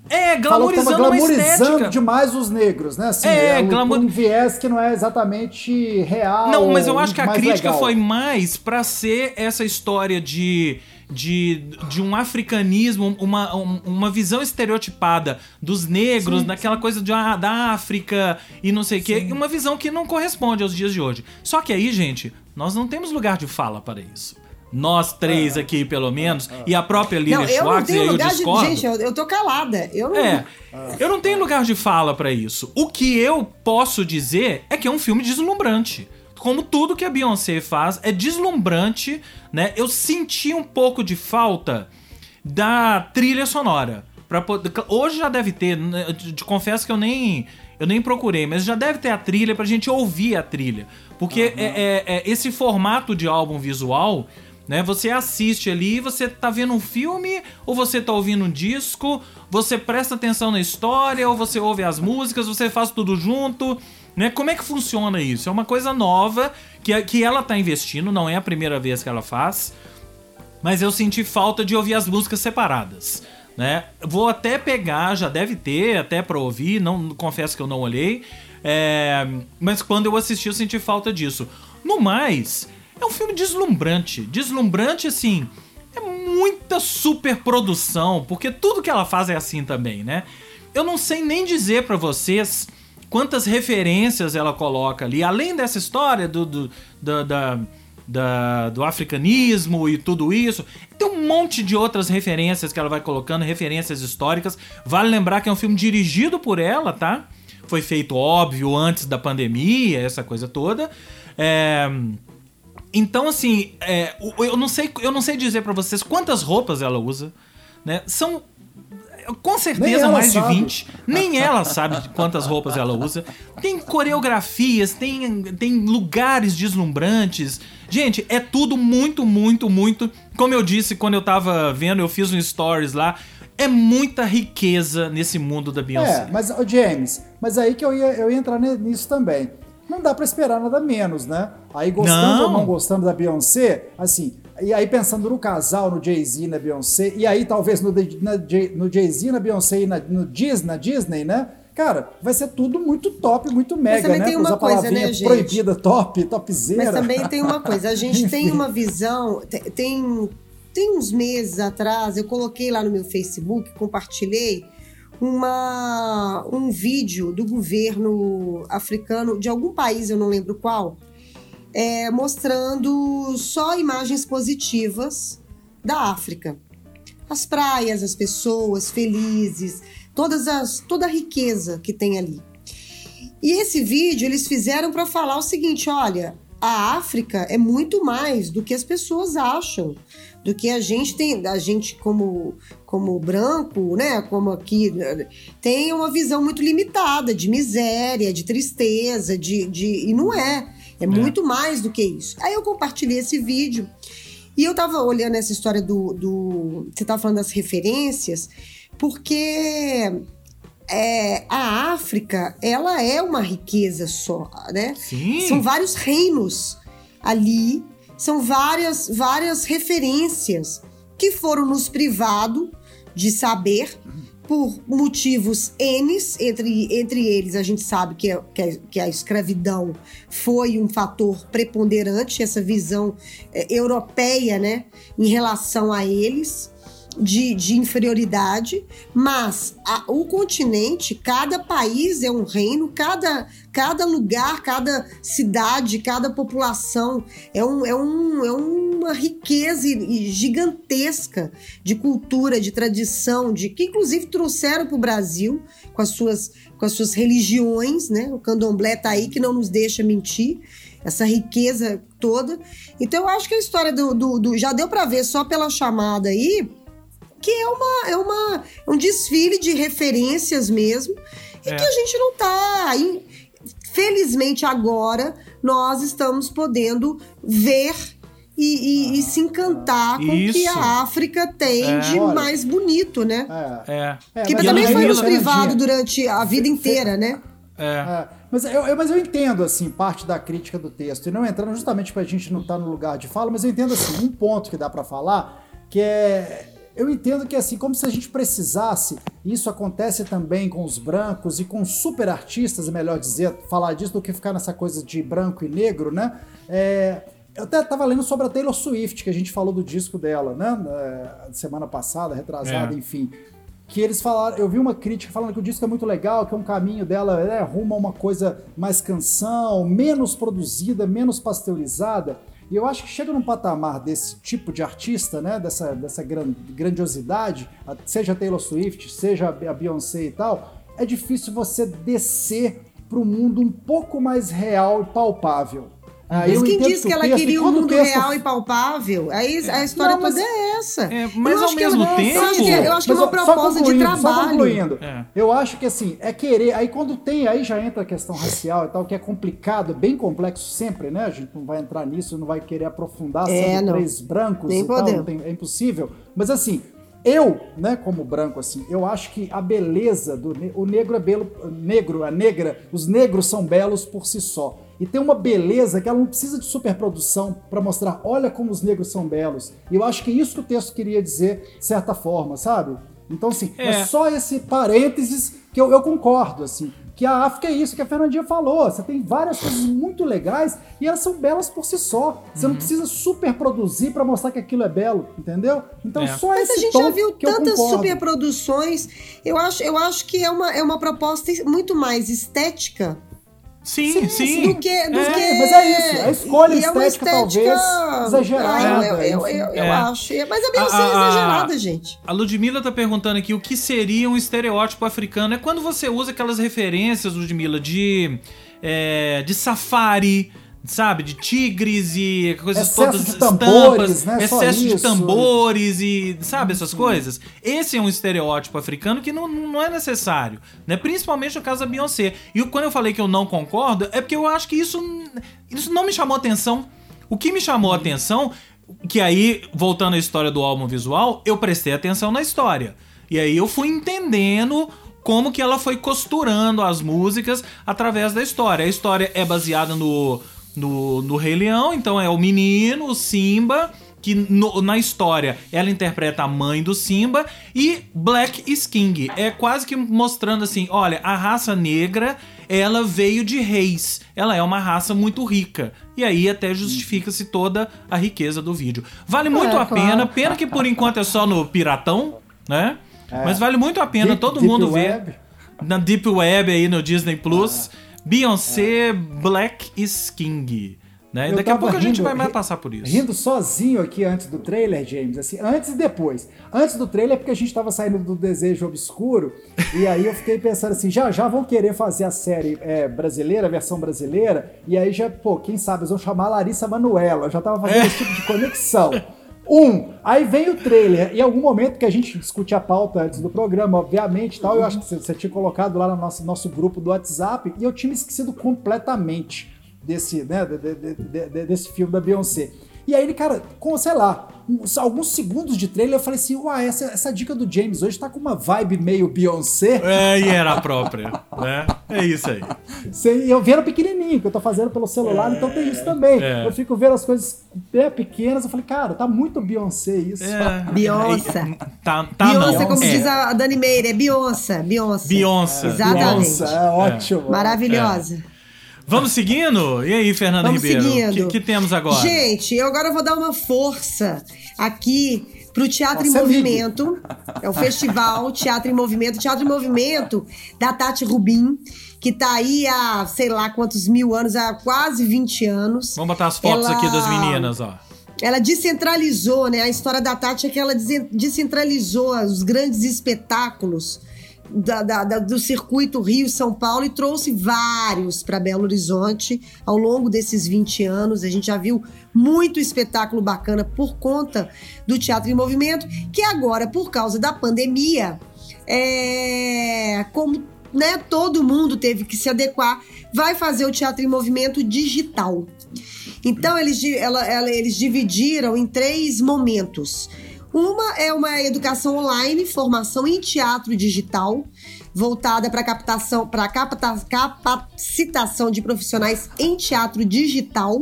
É, Falou que glamorizando estética. demais os negros, né? Assim, É, um- glamour- um viés que não é exatamente real. Não, mas eu acho que a crítica legal. foi mais pra ser essa história de. De, de um africanismo, uma, um- uma visão estereotipada dos negros, daquela coisa de, ah, da África e não sei o quê, uma visão que não corresponde aos dias de hoje. Só que aí, gente, nós não temos lugar de fala para isso. Nós três aqui, pelo menos, e a própria Lilian Não, eu não Schwartz, e aí tenho eu lugar de. discordo. Gente, eu, eu tô calada. Eu não. É, eu não tenho lugar de fala pra isso. O que eu posso dizer é que é um filme deslumbrante. Como tudo que a Beyoncé faz é deslumbrante, né? Eu senti um pouco de falta da trilha sonora. Pra poder- hoje já deve ter, né, eu te te confesso que eu nem eu nem procurei, mas já deve ter a trilha pra gente ouvir a trilha. Porque é, é- é esse formato de álbum visual, né? Você assiste ali, você tá vendo um filme ou você tá ouvindo um disco, você presta atenção na história ou você ouve as músicas, você faz tudo junto, né? Como é que funciona isso? É uma coisa nova que, que ela tá investindo, não é a primeira vez que ela faz, mas eu senti falta de ouvir as músicas separadas. Né? Vou até pegar, já deve ter, até pra ouvir, não confesso que eu não olhei. é, mas quando eu assisti, eu senti falta disso. No mais, é um filme deslumbrante. Deslumbrante, assim, é muita superprodução, porque tudo que ela faz é assim também, né? Eu não sei nem dizer pra vocês quantas referências ela coloca ali, além dessa história do, do, da- da- da- do africanismo e tudo isso. Tem um monte de outras referências que ela vai colocando, referências históricas. Vale lembrar que é um filme dirigido por ela, tá? Foi feito, óbvio, antes da pandemia, essa coisa toda. É, Então, assim, é, eu, não sei, eu não sei dizer pra vocês quantas roupas ela usa, né? São com Nem certeza mais de sabe. 20. Nem ela sabe de quantas roupas ela usa. Tem coreografias, tem, tem lugares deslumbrantes. Gente, é tudo muito, muito, muito. Como eu disse quando eu tava vendo, eu fiz um stories lá. É muita riqueza nesse mundo da Beyoncé. É, mas, James, mas aí que eu ia, eu ia entrar nisso também. Não dá pra esperar nada menos, né? Aí gostando ou Não. não gostando da Beyoncé, assim, e aí pensando no casal, no Jay-Z e na Beyoncé, e aí talvez no, na no Jay-Z, na Beyoncé e na, no Disney, na Disney, né? Cara, vai ser tudo muito top, muito mega, também né? tem uma coisa, né, gente? proibida, top, topzera. Mas também tem uma coisa, a gente tem uma visão, te- tem, tem uns meses atrás, eu coloquei lá no meu Facebook, compartilhei uma, um vídeo do governo africano, de algum país, eu não lembro qual, é, mostrando só imagens positivas da África. As praias, as pessoas felizes, todas as, toda a riqueza que tem ali. E esse vídeo eles fizeram para falar o seguinte: olha, a África é muito mais do que as pessoas acham, do que a gente tem, a gente como como branco, né, como aqui tem uma visão muito limitada de miséria, de tristeza, de, de e não é, é muito mais do que isso. Aí eu compartilhei esse vídeo e eu tava olhando essa história do, do você tava falando das referências, porque é, a África, ela é uma riqueza só, né? Sim. São vários reinos ali, são várias, várias referências que foram nos privados de saber por motivos N, entre, entre eles a gente sabe que, é- que, a, que a escravidão foi um fator preponderante, essa visão é, europeia, né, em relação a eles. De, de inferioridade, mas a- o continente, cada país é um reino, cada, cada lugar, cada cidade, cada população é, um, é, um, é uma riqueza gigantesca de cultura, de tradição, de que inclusive trouxeram para o Brasil com as suas com as suas religiões, né? O candomblé tá aí que não nos deixa mentir, essa riqueza toda. Então eu acho que a história do, do- do- já deu para ver só pela chamada aí que é uma é uma é um desfile de referências mesmo e É. que a gente não tá in- felizmente agora nós estamos podendo ver e, e- e se encantar com o que a África tem de Olha. mais bonito, né? É. É. É, Que mas também foi nos privado durante a vida inteira, né? É. É, mas, eu, eu- mas eu entendo, assim, parte da crítica do texto. E não entrando justamente pra gente não estar no lugar de fala, mas eu entendo, assim, um ponto que dá pra falar, que é... Eu entendo que, assim, como se a gente precisasse, e isso acontece também com os brancos e com super artistas, é melhor dizer, falar disso do que ficar nessa coisa de branco e negro, né? É, eu até tava lendo sobre a Taylor Swift, que a gente falou do disco dela, né? Na semana passada, retrasada, É. enfim que eles falaram, eu vi uma crítica falando que o disco é muito legal, que é um caminho dela, é, rumo a uma coisa mais canção, menos produzida, menos pasteurizada. E eu acho que chega num patamar desse tipo de artista, né, dessa, dessa gran- grandiosidade, seja Taylor Swift, seja a Beyoncé e tal, é difícil você descer para um mundo um pouco mais real e palpável. Ah, Mas eu quem disse que ela texto- queria um mundo texto- real e palpável? Aí a história Não, mas- toda é essa. É, Eu mas ao acho que mesmo ela- tempo- Eu acho que, eu acho que é uma proposta de trabalho. concluindo. É. Eu acho que assim, é querer. Aí quando tem, aí já entra a questão racial e tal, que é complicado, é bem complexo sempre, né? A gente não vai entrar nisso, não vai querer aprofundar É, sendo três brancos Nem e tal, tem- é impossível. Mas assim, eu, né, como branco, assim, eu acho que a beleza do ne- o negro é belo, negro, a negra, os negros são belos por si só. E tem uma beleza que ela não precisa de superprodução para mostrar, olha como os negros são belos. E eu acho que é isso que o texto queria dizer, de certa forma, sabe? Então, assim, é, É. só esse parênteses que eu, eu concordo, assim. Que a África é isso que a Fernandinha falou. Você tem várias coisas muito legais e elas são belas por si só. Você Uhum. não precisa superproduzir para mostrar que aquilo é belo, entendeu? Então, É. só Mas esse a gente já viu tantas superproduções. Eu acho, eu acho que é uma, é uma proposta muito mais estética Sim, sim. do que. Do É, que mas é isso, a escolha e é uma estética, talvez, exagerada, Ah, eu, eu, eu, eu É. acho. Mas a Beyoncé é exagerada, gente. A Ludmilla tá perguntando aqui o que seria um estereótipo africano. É quando você usa aquelas referências, Ludmilla, de, é, de safari, sabe? De tigres e coisas Excesso todas de tambores, estampas, né? Excesso de tambores e sabe essas coisas. Esse é um estereótipo africano que não, não é necessário, né? Principalmente no caso da Beyoncé. E quando eu falei que eu não concordo, é porque eu acho que isso, isso não me chamou atenção. O que me chamou a atenção, que aí, voltando à história do álbum visual, eu prestei atenção na história. E aí eu fui entendendo como que ela foi costurando as músicas através da história. A história é baseada no, no, no Rei Leão, então é o menino, o Simba, que no- na história ela interpreta a mãe do Simba, e Black is King. É quase que mostrando assim: olha, a raça negra ela veio de reis. Ela é uma raça muito rica. E aí até justifica-se toda a riqueza do vídeo. Vale muito a É, claro. pena. Pena que por enquanto é só no Piratão, né? É. Mas vale muito a pena Deep- todo Deep mundo Web. ver na Deep Web aí no Disney Plus. Beyoncé Black is King. Né? Daqui a pouco a gente rindo- vai mais passar por isso. Rindo sozinho aqui antes do trailer, James, assim, antes e depois. Antes do trailer é porque a gente tava saindo do Desejo Obscuro, e aí eu fiquei pensando assim, já já vão querer fazer a série é, brasileira, a versão brasileira, e aí já, pô, quem sabe, eles vão chamar a Larissa Manoela, eu já tava fazendo esse tipo de conexão. Um, aí vem o trailer, em algum momento que a gente discute a pauta antes do programa, obviamente, tal, eu acho que você, tinha colocado lá no nosso, nosso grupo do WhatsApp, e eu tinha me esquecido completamente desse, né, de- de- de- desse filme da Beyoncé. E aí ele, cara, com, sei lá, uns- alguns segundos de trailer, eu falei assim, uai, essa, essa dica do James hoje tá com uma vibe meio Beyoncé. É, e era a própria, né? É isso aí. Sem- eu vendo pequenininho, que eu tô fazendo pelo celular, então tem isso também. É. Eu fico vendo as coisas é, pequenas, eu falei, cara, tá muito Beyoncé isso. É, Beyoncé. é, Tá, tá Beyoncé, não. como é. diz a Dani Meire, é Beyoncé. Beyoncé. Beyoncé. Exatamente. Beyoncé, é ótimo. Maravilhosa. Vamos seguindo? E aí, Fernanda Vamos Ribeiro? O seguindo. que, que temos agora? Gente, eu agora vou dar uma força aqui para o Teatro Nossa, em é Movimento. É o festival Teatro em Movimento. Teatro em Movimento da Tati Rubim, que tá aí há sei lá quantos mil anos, há quase 20 anos. Vamos botar as fotos Ela- aqui das meninas, ó. Ela descentralizou, né? A história da Tati é que ela descentralizou os grandes espetáculos da- da- da- do circuito Rio-São Paulo e trouxe vários para Belo Horizonte ao longo desses 20 anos. A gente já viu muito espetáculo bacana por conta do Teatro em Movimento, que agora, por causa da pandemia, é, como né, todo mundo teve que se adequar, vai fazer o Teatro em Movimento digital. Então, eles, ela- ela- eles dividiram em três momentos. Uma é uma educação online, formação em teatro digital, voltada para captação, para capacitação de profissionais em teatro digital.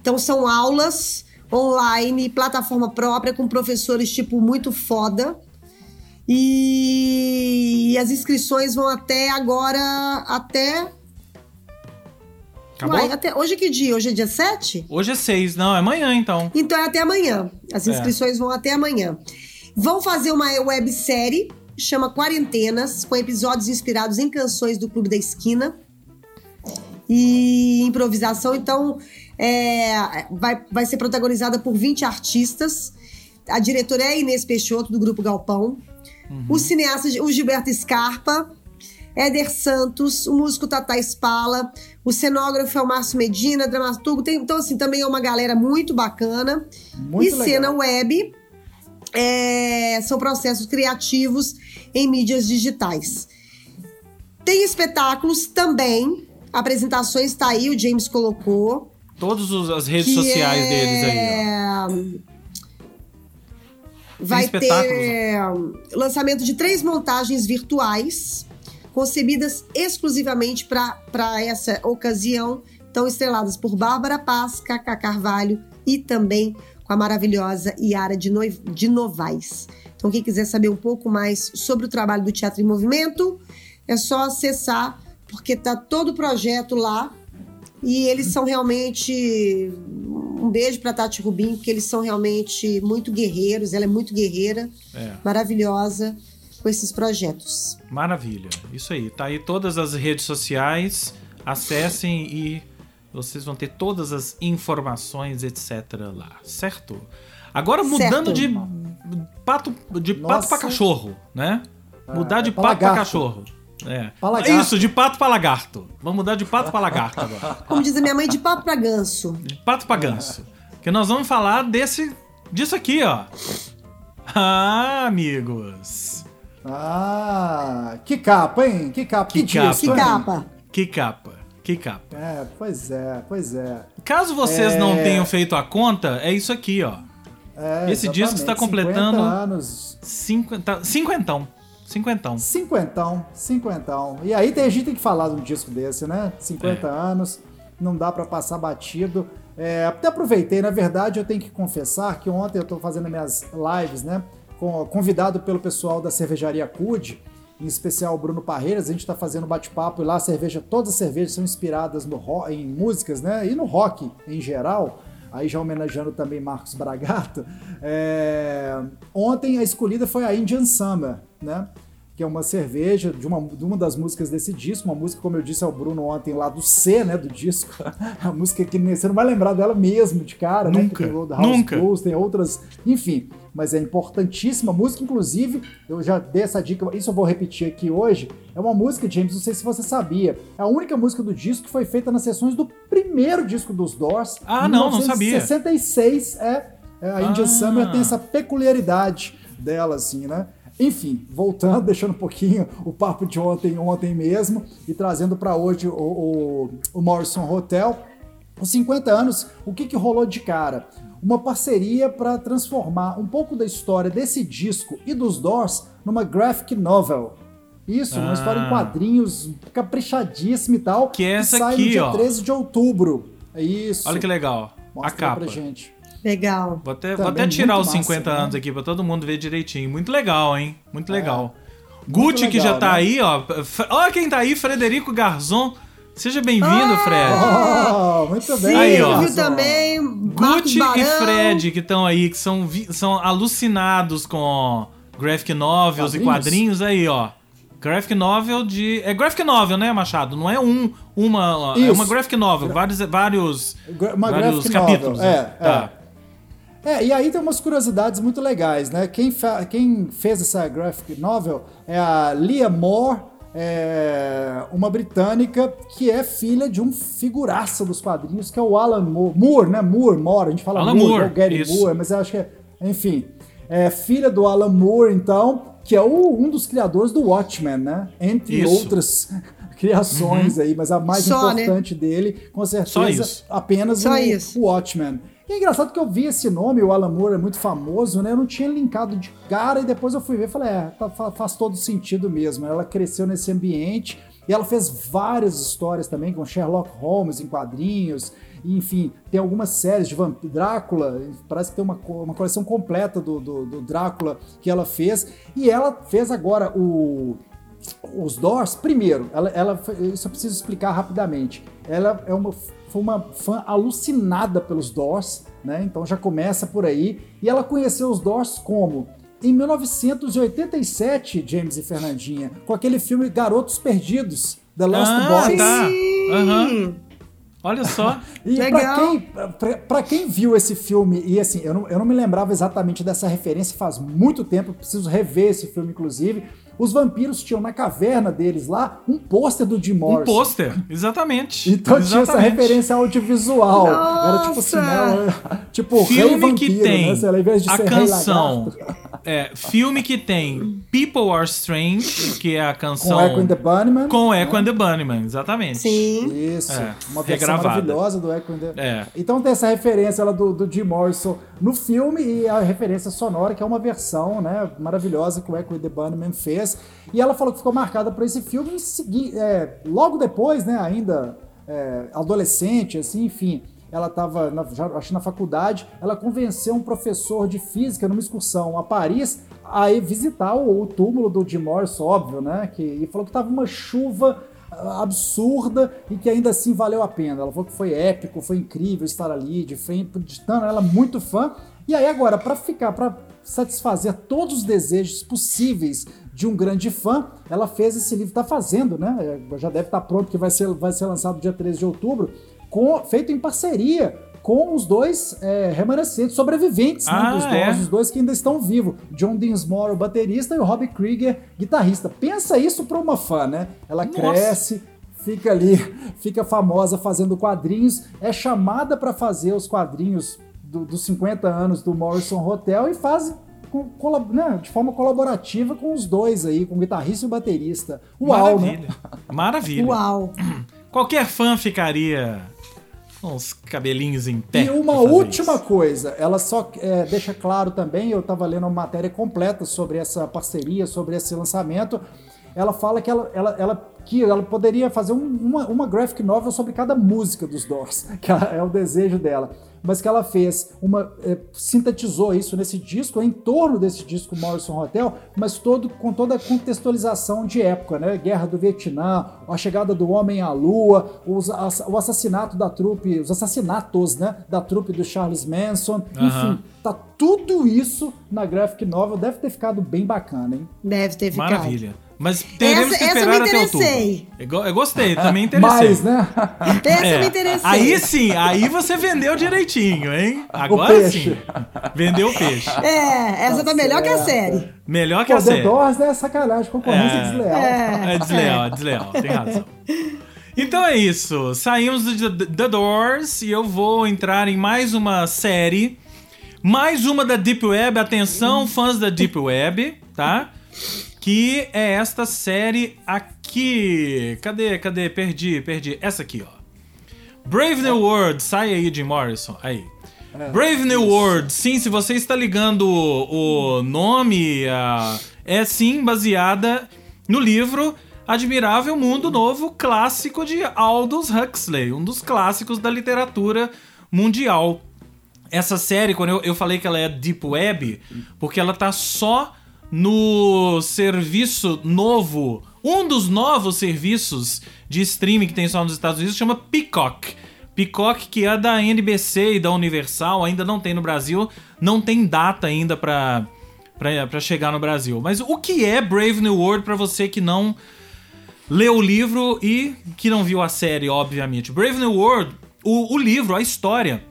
Então, são aulas online, plataforma própria, com professores, tipo, muito foda. E as inscrições vão até agora, até Acabou? Uai, até, hoje é que dia? Hoje é dia 7? Hoje é seis, não, é amanhã então. Então é até amanhã. As É. inscrições vão até amanhã. Vão fazer uma websérie, chama Quarentenas, com episódios inspirados em canções do Clube da Esquina. E improvisação, então é, vai, vai ser protagonizada por 20 artistas. A diretora é a Inês Peixoto, do Grupo Galpão. O cineasta, o Gilberto Scarpa. Éder Santos, o músico Tata Spala, o cenógrafo é o Márcio Medina, dramaturgo. Tem, então, assim, também é uma galera muito bacana. Muito e cena legal. web é, são processos criativos em mídias digitais. Tem espetáculos também, apresentações tá aí, o James colocou. Todas as redes sociais é- deles aí, ó. Vai ter lançamento de três montagens virtuais, concebidas exclusivamente para essa ocasião, estão estreladas por Bárbara Paz, Cacá Carvalho e também com a maravilhosa Yara de, Noi- de Novaes. Então, quem quiser saber um pouco mais sobre o trabalho do Teatro em Movimento, é só acessar, porque tá todo o projeto lá. E eles são realmente. Um beijo pra Tati Rubim, porque eles são realmente muito guerreiros. Ela é muito guerreira, É. maravilhosa com esses projetos. Maravilha. Isso aí. Tá aí todas as redes sociais. Acessem e vocês vão ter todas as informações, etc. lá, certo? Agora mudando Certo. de pato de pato Nossa. para cachorro, né? Mudar é de pra pato para cachorro. É. Isso, de pato para lagarto. Vamos mudar de pato para lagarto agora. Como diz a minha mãe, de papo pra ganso. De pato para ganso. Que nós vamos falar desse disso aqui, ó. Ah, amigos. Ah, que capa, hein? Que capa, que, Que disco, capa. Que hein? capa. Que capa. Que capa. É, pois é, pois é. Caso vocês É. não tenham feito a conta, é isso aqui, ó. É, Esse disco está completando- 50 anos. Cinquenta, cinquentão. Cinquentão. Cinquentão, cinquentão. E aí tem, a gente tem que falar de um disco desse, né? 50 É. anos, não dá pra passar batido. É, até aproveitei, na verdade, eu tenho que confessar que ontem eu tô fazendo minhas lives, né? Convidado pelo pessoal da cervejaria CUD, em especial o Bruno Parreiras, a gente tá fazendo bate-papo e lá a cerveja, todas as cervejas são inspiradas no em músicas, né? E no rock em geral. Aí já homenageando também Marcos Bragato. É, Ontem a escolhida foi a Indian Summer, né? Que é uma cerveja de uma, de uma das músicas desse disco. Uma música, como eu disse ao Bruno ontem, lá do C, né? Do disco. A música que você não vai lembrar dela mesmo de cara, né? Nunca, Que tem Roadhouse nunca. Blues, tem outras. Enfim, mas é importantíssima música. Inclusive, eu já dei essa dica, isso eu vou repetir aqui hoje. É uma música, James, não sei se você sabia. É a única música do disco que foi feita nas sessões do primeiro disco dos Doors. Ah, não, não sabia. 66 é, é, a Indian Ah. Summer tem essa peculiaridade dela, assim, né? Enfim, voltando, deixando um pouquinho o papo de ontem, ontem mesmo, e trazendo para hoje o, o, o Morrison Hotel. Os 50 anos, o que, que rolou de cara? Uma parceria para transformar um pouco da história desse disco e dos Doors numa graphic novel. Isso, uma Ah. história em quadrinhos caprichadíssima e tal. Que é essa sai aqui, no dia ó. 13 de outubro. É isso. Olha que legal. Mostra a capa. pra gente. Legal. Vou até, vou até tirar os massa, 50 né? anos aqui pra todo mundo ver direitinho. Muito legal, hein? Muito legal. Gucci, que legal, já tá né? aí, ó. Olha quem tá aí, Frederico Garzon. Seja bem-vindo, Fred. Oh, muito bem. Aí, ó. Viu também, Gucci e Fred, que estão aí, que são, vi- são alucinados com graphic novels e Quadrinhos? quadrinhos aí, ó. Graphic novel de. É graphic novel, né, Machado? Não é um. Uma. É Isso. uma graphic novel. Vários. vários Uma vários graphic capítulos. novel, né? é, Tá. É, e aí tem umas curiosidades muito legais, né? Quem, quem fez essa graphic novel é a Leah Moore, é, uma britânica que é filha de um figuraça dos quadrinhos, que é o Alan Moore. Moore, né? Moore, Moore, a gente fala Alan Moore, Moore, é o Gary isso. Moore, mas eu acho que é. Enfim. É filha do Alan Moore, então, que é o- um dos criadores do Watchmen, né? Entre Isso. Uhum. outras criações aí, mas a mais Só, né? importante dele, com certeza, Só isso. apenas Só o, isso. o Watchmen. E é engraçado que eu vi esse nome, o Alan Moore é muito famoso, né? Eu não tinha linkado de cara e depois eu fui ver e falei, é, tá- fa- faz todo sentido mesmo. Ela cresceu nesse ambiente e ela fez várias histórias também com Sherlock Holmes em quadrinhos. Enfim, tem algumas séries de Vamp Drácula, parece que tem uma, uma coleção completa do, do, do Drácula que ela fez. E ela fez agora o os Doors, primeiro, ela, ela isso eu preciso explicar rapidamente. Ela é uma, foi uma fã alucinada pelos Doors, né? Então já começa por aí. E ela conheceu os Doors como? Em 1987, James e Fernandinha, com aquele filme Garotos Perdidos, The Lost Ah, Boys. tá. Aham. Olha só. E pra Legal. quem, pra, pra quem viu esse filme, e assim, eu não, eu não me lembrava exatamente dessa referência faz muito tempo, eu preciso rever esse filme, inclusive. Os vampiros tinham na caverna deles lá um pôster do Jim Um Morrison. pôster. Exatamente. Então tinha essa Exatamente. referência audiovisual. Era tipo assim, Nossa! né? Tipo, rei Filme vampiro, que tem né? Lá, invés de a canção. É, filme que tem People Are Strange, que é a canção. Com Echo and the Bunnymen. Com Echo and the Bunnymen, exatamente. Sim. Isso, É, uma versão regravada. maravilhosa do Echo and the... É. Então tem essa referência lá do, do Jim Morrison no filme e a referência sonora, que é uma versão né, maravilhosa que o Echo and the Bunnymen fez. E ela falou que ficou marcada por esse filme segui- é, logo depois, né, ainda é, adolescente, assim, enfim. Ela estava, acho na faculdade, ela convenceu um professor de física numa excursão a Paris a ir visitar o, o túmulo do Jim Morrison, óbvio, né? Que, e falou que tava uma chuva ah, absurda e que ainda assim valeu a pena. Ela falou que foi épico, foi incrível estar ali, de tanto, ela é muito fã. E aí agora, para ficar, para satisfazer todos os desejos possíveis de um grande fã, ela fez esse livro, tá fazendo, né? É, Já deve estar pronto, que vai ser, vai ser lançado dia 13 de outubro, com, feito em parceria com os dois é, remanescentes, sobreviventes né, Ah, dos é? Doors, os dois que ainda estão vivos. John Dinsmore, o baterista, e o Robbie Krieger, guitarrista. Pensa isso para uma fã, né? Ela Nossa. cresce, fica ali, fica famosa fazendo quadrinhos, é chamada para fazer os quadrinhos do- dos 50 anos do Morrison Hotel e faz com- colab- né, de forma colaborativa com os dois aí, com o guitarrista e o baterista. Uau, né? Maravilha. Maravilha. Uau. Qualquer fã ficaria com os cabelinhos em pé. E uma última isso. coisa, ela só é, deixa claro também, eu estava lendo uma matéria completa sobre essa parceria, sobre esse lançamento. Ela fala que ela, ela, ela, que ela poderia fazer um- uma, uma graphic novel sobre cada música dos Doors, que é o desejo dela. Mas que ela fez uma. é, sintetizou isso nesse disco, em torno desse disco Morrison Hotel, mas todo, com toda a contextualização de época, né? Guerra do Vietnã, a chegada do homem à lua, os, o assassinato da trupe, os assassinatos, né? Da trupe do Charles Manson, Aham. enfim, tá tudo isso na graphic novel, deve ter ficado bem bacana, hein? Deve ter ficado. Maravilha. Mas teremos Essa- que essa eu esperar até outubro. Eu eu gostei, também interessei. Mas, né? Essa É, eu me interessei. Aí sim, aí você vendeu direitinho, hein? Agora peixe. sim. Vendeu o peixe. É, essa tá, melhor que a série. Melhor que a Pô, The série. Doors é sacanagem, concorrência É. desleal. É desleal, é desleal, tem razão. Então é isso. Saímos do The- The Doors e eu vou entrar em mais uma série. Mais uma da Deep Web. Atenção, fãs da Deep Web, tá? Que é esta série aqui. Cadê? Cadê? Perdi, perdi. Essa aqui, ó. Brave New World. Sai aí, Jim Morrison. Aí. Brave New World, sim, se você está ligando o, o nome, é sim baseada no livro Admirável Mundo Novo, clássico de Aldous Huxley, um dos clássicos da literatura mundial. Essa série, quando eu, eu falei que ela é Deep Web, porque ela tá só no serviço novo, um dos novos serviços de streaming que tem só nos Estados Unidos, chama Peacock. Peacock, que é da NBC e da Universal, ainda não tem no Brasil, não tem data ainda pra, pra, pra chegar no Brasil. Mas o que é Brave New World pra você que não leu o livro e que não viu a série, obviamente? Brave New World, o, o livro, a história,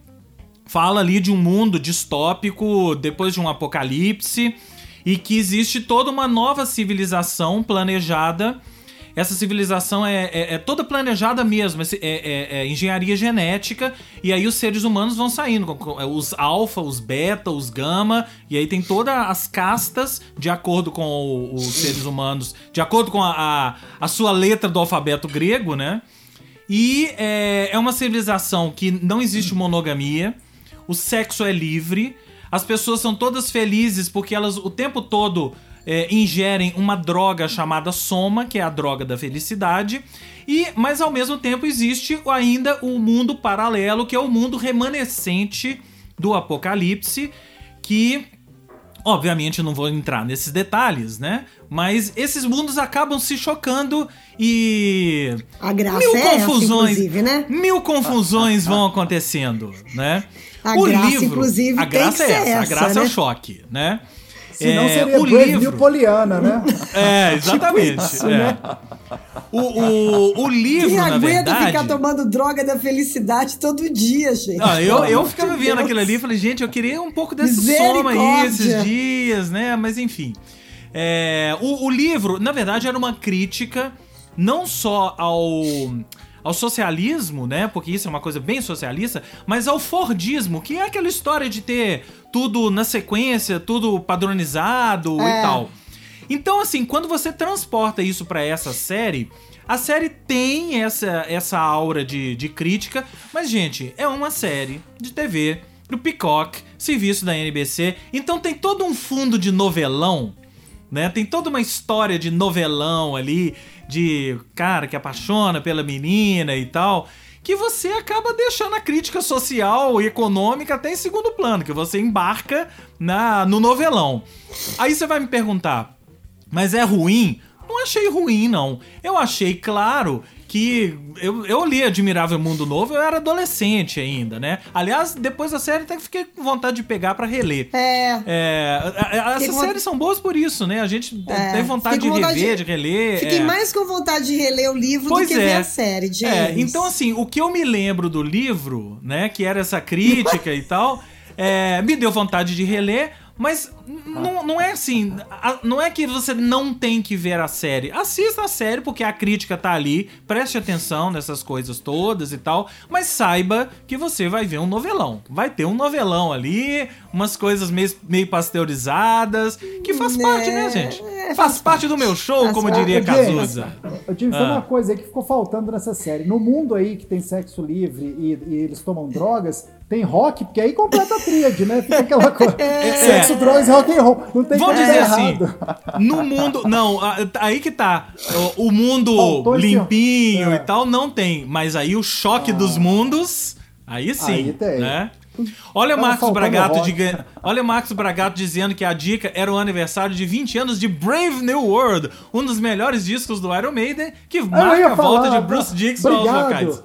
fala ali de um mundo distópico depois de um apocalipse e que existe toda uma nova civilização planejada. Essa civilização é, é, é toda planejada mesmo, é, é, é, engenharia genética, e aí os seres humanos vão saindo, é, os alfa, os beta, os gama, e aí tem todas as castas de acordo com os seres humanos, de acordo com a, a, a sua letra do alfabeto grego, né? E é, é uma civilização que não existe monogamia, o sexo é livre, as pessoas são todas felizes porque elas o tempo todo é, ingerem uma droga chamada soma, que é a droga da felicidade, e mas ao mesmo tempo existe ainda o um mundo paralelo, que é o mundo remanescente do apocalipse, que obviamente não vou entrar nesses detalhes, né? Mas esses mundos acabam se chocando e a graça mil é confusões, essa, né? mil confusões vão acontecendo, né? A o graça, livro, inclusive, a graça é essa, essa, a graça né? é o choque, né? Senão é, seria o livro... Poliana, né? É, exatamente. tipo isso, é. né? o, o, o livro, Quem na verdade... ficar tomando droga da felicidade todo dia, gente? Não, eu, eu ficava vendo aquilo ali e falei, gente, eu queria um pouco desse soma aí esses dias, né? Mas enfim. É, o, o livro, na verdade, era uma crítica não só ao ao socialismo, né? Porque isso é uma coisa bem socialista, mas ao Fordismo, que é aquela história de ter tudo na sequência, tudo padronizado é. e tal. Então, assim, quando você transporta isso para essa série, a série tem essa, essa aura de, de crítica, mas, gente, é uma série de TV do Peacock, serviço da NBC, então tem todo um fundo de novelão, né? Tem toda uma história de novelão ali, de cara que apaixona pela menina e tal, que você acaba deixando a crítica social e econômica até em segundo plano, que você embarca na no novelão. Aí você vai me perguntar, mas é ruim? Não achei ruim, não. Eu achei, claro, que eu, eu li Admirável Mundo Novo, eu era adolescente ainda, né? Aliás, depois da série até fiquei com vontade de pegar para reler. É. é essas séries são boas por isso, né? A gente é. tem vontade de vontade rever, de, de reler. Fiquei é. mais com vontade de reler o livro pois do que é. ver a série, James. É, então assim, o que eu me lembro do livro, né, que era essa crítica e tal, é, me deu vontade de reler, mas não, não é assim. Não é que você não tem que ver a série. Assista a série porque a crítica tá ali. Preste atenção nessas coisas todas e tal. Mas saiba que você vai ver um novelão. Vai ter um novelão ali, umas coisas meio, meio pasteurizadas. Que faz parte, né, gente? É, faz parte do meu show, como diria Cazuza. Eu tive ah. uma coisa aí que ficou faltando nessa série. No mundo aí que tem sexo livre e, e eles tomam drogas, tem rock, porque aí completa a tríade, né? Fica aquela coisa. É. Sexo, drogas e rock and roll. Não tem Vamos dizer assim, no mundo. Não, aí que tá. O, mundo limpinho é. e tal não tem. Mas aí o choque ah. dos mundos. Aí sim. Aí tem. Né? Olha o Marcos Bragato, de, olha o Marcos Bragato dizendo que a dica era o aniversário de 20 anos de Brave New World, um dos melhores discos do Iron Maiden, que marca a volta de Bruce Dixon aos vocais.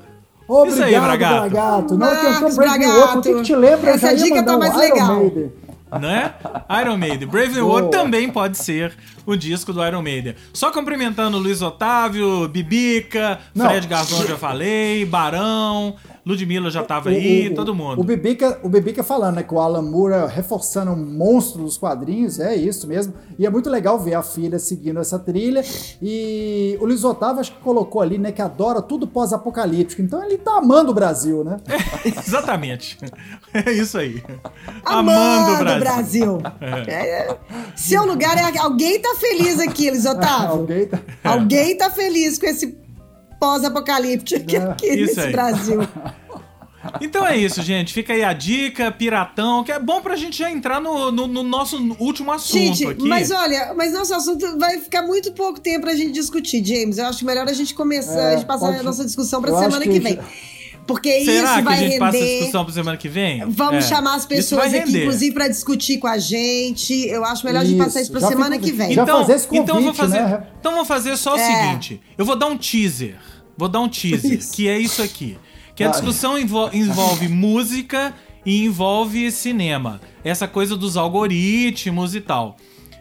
Obrigado, Isso aí, Bragato. Bragato. Brave New World, que te lembra? Essa dica tá mais legal. Maiden. Né? Iron Maiden. Brave New World também pode ser o disco do Iron Maiden. Só cumprimentando o Luiz Otávio, Bibica, Não. Fred Garzon já falei, Barão, Ludmilla já tava o, aí, o, todo mundo. O Bibica, o Bibica falando, né, que o Alan Moore é reforçando um monstro dos quadrinhos, é isso mesmo. E é muito legal ver a filha seguindo essa trilha. E o Luiz Otávio acho que colocou ali, né, que adora tudo pós-apocalíptico. Então ele tá amando o Brasil, né? É, exatamente. É isso aí. Amando, amando o Brasil. É. É, seu lugar é. Alguém tá feliz aqui, Luiz Otávio. alguém, tá... alguém tá feliz com esse pós-apocalíptico aqui nesse aí. Brasil. Então é isso, gente. Fica aí a dica, piratão, que é bom pra gente já entrar no, no, no nosso último assunto gente, aqui. Mas olha, mas nosso assunto vai ficar muito pouco tempo pra gente discutir, James. Eu acho melhor a gente começar, é, a gente passar pode... a nossa discussão pra Eu semana que, que vem. Porque Será isso que vai a gente render. passa a discussão pra semana que vem? Vamos É. chamar as Isso pessoas aqui, render. inclusive, para discutir com a gente. Eu acho melhor a gente passar isso pra Isso, já semana que vem. já Então, fazer esse então eu vou convite, fazer, né? então vou fazer só o É. seguinte. Eu vou dar um teaser. Vou dar um teaser, Isso. que é isso aqui. Que a discussão envol- envolve música e envolve cinema. Essa coisa dos algoritmos e tal.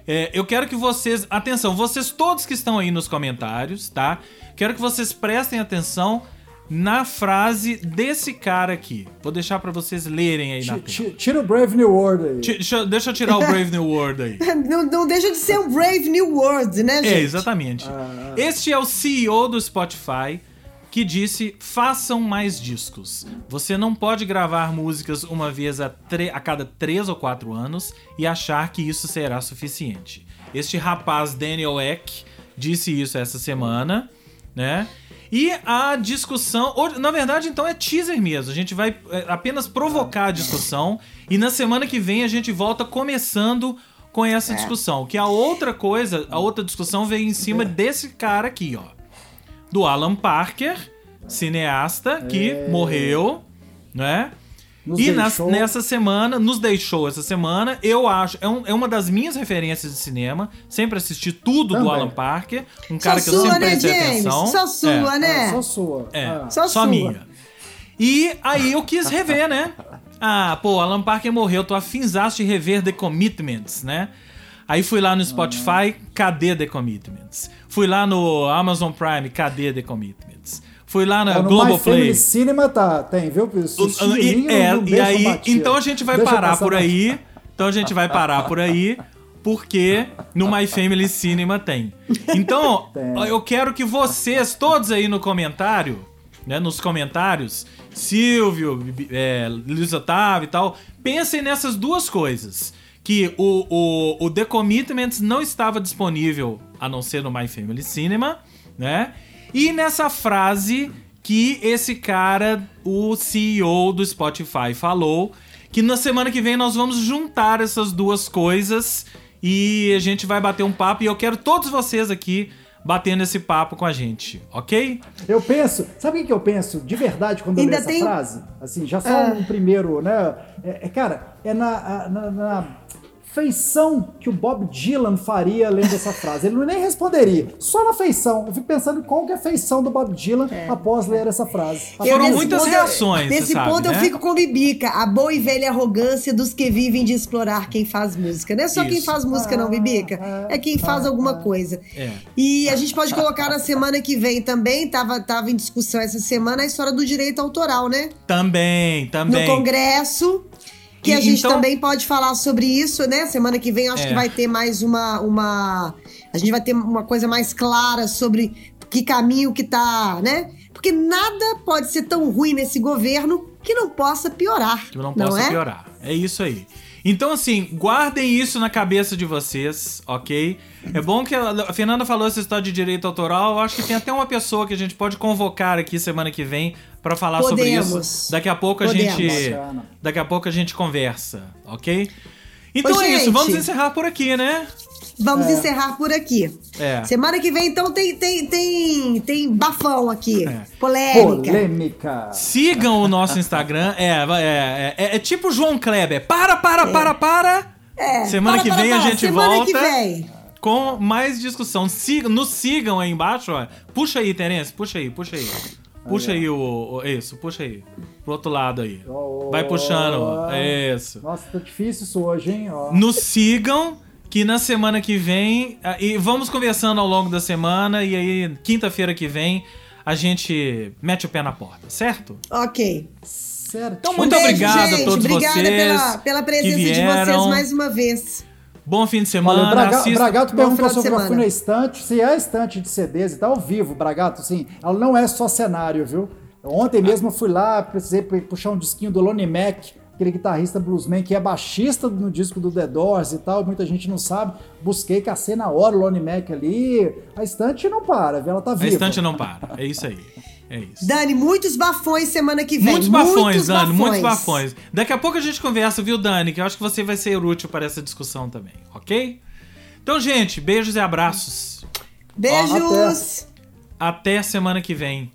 É, eu quero que vocês. Atenção, vocês todos que estão aí nos comentários, tá? Quero que vocês prestem atenção na frase desse cara aqui. Vou deixar pra vocês lerem aí na tela. ti- Tira o Brave New World aí. Deixa, deixa eu tirar o Brave New World aí. Não, não deixa de ser um Brave New World, né, gente? É, exatamente. Este é o CEO do Spotify que disse: façam mais discos. Você não pode gravar músicas uma vez a, a cada três ou quatro anos e achar que isso será suficiente. Este rapaz, Daniel Eck, disse isso essa semana, né? E a discussão. ou, Na verdade, então é teaser mesmo. A gente vai é, apenas provocar a discussão. E na semana que vem a gente volta começando com essa discussão. Que a outra coisa, a outra discussão veio em cima desse cara aqui, ó. Do Alan Parker, cineasta, que morreu, né? Nos e nas- nessa semana, nos deixou essa semana, eu acho, é, um- é uma das minhas referências de cinema. Sempre assisti tudo do Também. Alan Parker. Um Só cara que eu sua, sempre né, prestei James? atenção. Só sua, É. né? Ah, só sua. É, Ah. Só só, sua. minha. E aí eu quis rever, né? Ah, pô, Alan Parker morreu, tô afinzaço de rever The Commitments, né? Aí fui lá no Spotify, cadê The Commitments? Fui lá no Amazon Prime, cadê The Commitments? Fui lá na My Globoplay. Cinema tá, tem, viu? E, é, e aí, bater. então a gente vai Deixa parar por aí. Então a gente vai parar por aí, porque no My Family Cinema tem. Então, Tem. eu quero que vocês, todos aí no comentário, né, nos comentários, Silvio, é, Luiz Otávio e tal, pensem nessas duas coisas. Que o, o, o The Commitments não estava disponível a não ser no My Family Cinema, né? E nessa frase que esse cara, o CEO do Spotify, falou que na semana que vem nós vamos juntar essas duas coisas e a gente vai bater um papo. E eu quero todos vocês aqui batendo esse papo com a gente, ok? Eu penso, sabe o que eu penso de verdade quando eu Ainda leio essa tem- frase? Assim, já só Ah. um primeiro, né? É, é, cara, é na, na, na feição que o Bob Dylan faria lendo essa frase. Ele não nem responderia, só na feição. Eu fico pensando em qual que é a feição do Bob Dylan após ler essa frase. Eu, Foram muitas ponto, reações, Nesse sabe, ponto né? eu fico com Bibica, a boa e velha arrogância dos que vivem de explorar quem faz música. Não é só quem Isso. faz música, não, Bibica. É quem faz alguma coisa. É. E a gente pode colocar na semana que vem também, tava, tava em discussão essa semana, a história do direito autoral, né? Também, No também. Congresso. Que E- a gente então- também pode falar sobre isso, né? Semana que vem acho É. que vai ter mais uma, uma. A gente vai ter uma coisa mais clara sobre que caminho que tá, né? Porque nada pode ser tão ruim nesse governo que não possa piorar. Que não possa é? piorar. É isso aí. Então, assim, guardem isso na cabeça de vocês, ok? É bom que a a Fernanda falou essa história de direito autoral. Eu acho que tem até uma pessoa que a gente pode convocar aqui semana que vem pra falar sobre Podemos. isso. Daqui a pouco a Podemos. gente. Bacana. Daqui a pouco a gente conversa, ok? Então Ô, é isso, gente. vamos encerrar por aqui, né? Vamos É. encerrar por aqui. É. Semana que vem, então, tem, tem, tem, tem bafão aqui. É. Polêmica. Polêmica. Sigam o nosso Instagram. É, é, é, é tipo João Kleber. Para, para, para, para. É. Semana Para, que para, vem a para. gente Semana volta. que vem. com mais discussão. Sigam, nos sigam aí embaixo, ó. Puxa aí, Terence, puxa aí, puxa aí. Puxa aí o, o- Isso, puxa aí. Pro outro lado aí. Vai puxando. Isso. Nossa, tá difícil isso hoje, hein? Ó. Nos sigam, que na semana que vem. ah, E vamos conversando ao longo da semana. E aí, quinta-feira que vem, a gente mete o pé na porta, certo? Ok. Certo. Então, muito Um beijo, obrigado gente. a todos Obrigada vocês. pela, pela presença de vocês mais uma vez. Bom fim de semana. o Braga, assista- Bragato perguntou sobre eu fui semana. na estante, se é a estante de CDs e tá ao vivo, Bragato, sim. Ela não é só cenário, viu? Ontem mesmo eu fui lá, precisei pu- puxar um disquinho do Lonnie Mac, aquele guitarrista bluesman que é baixista no disco do The Doors e tal, muita gente não sabe. Busquei, cacei na hora o Lonnie Mac ali. A estante não para, viu? Ela tá A viva. estante não para. É isso aí. É isso. Dani, muitos bafões semana que vem. Muitos bafões, Dani, muitos bafões. Daqui a pouco a gente conversa, viu, Dani? Que eu acho que você vai ser útil para essa discussão também, ok? Então, gente, beijos e abraços. Beijos. Até semana que vem.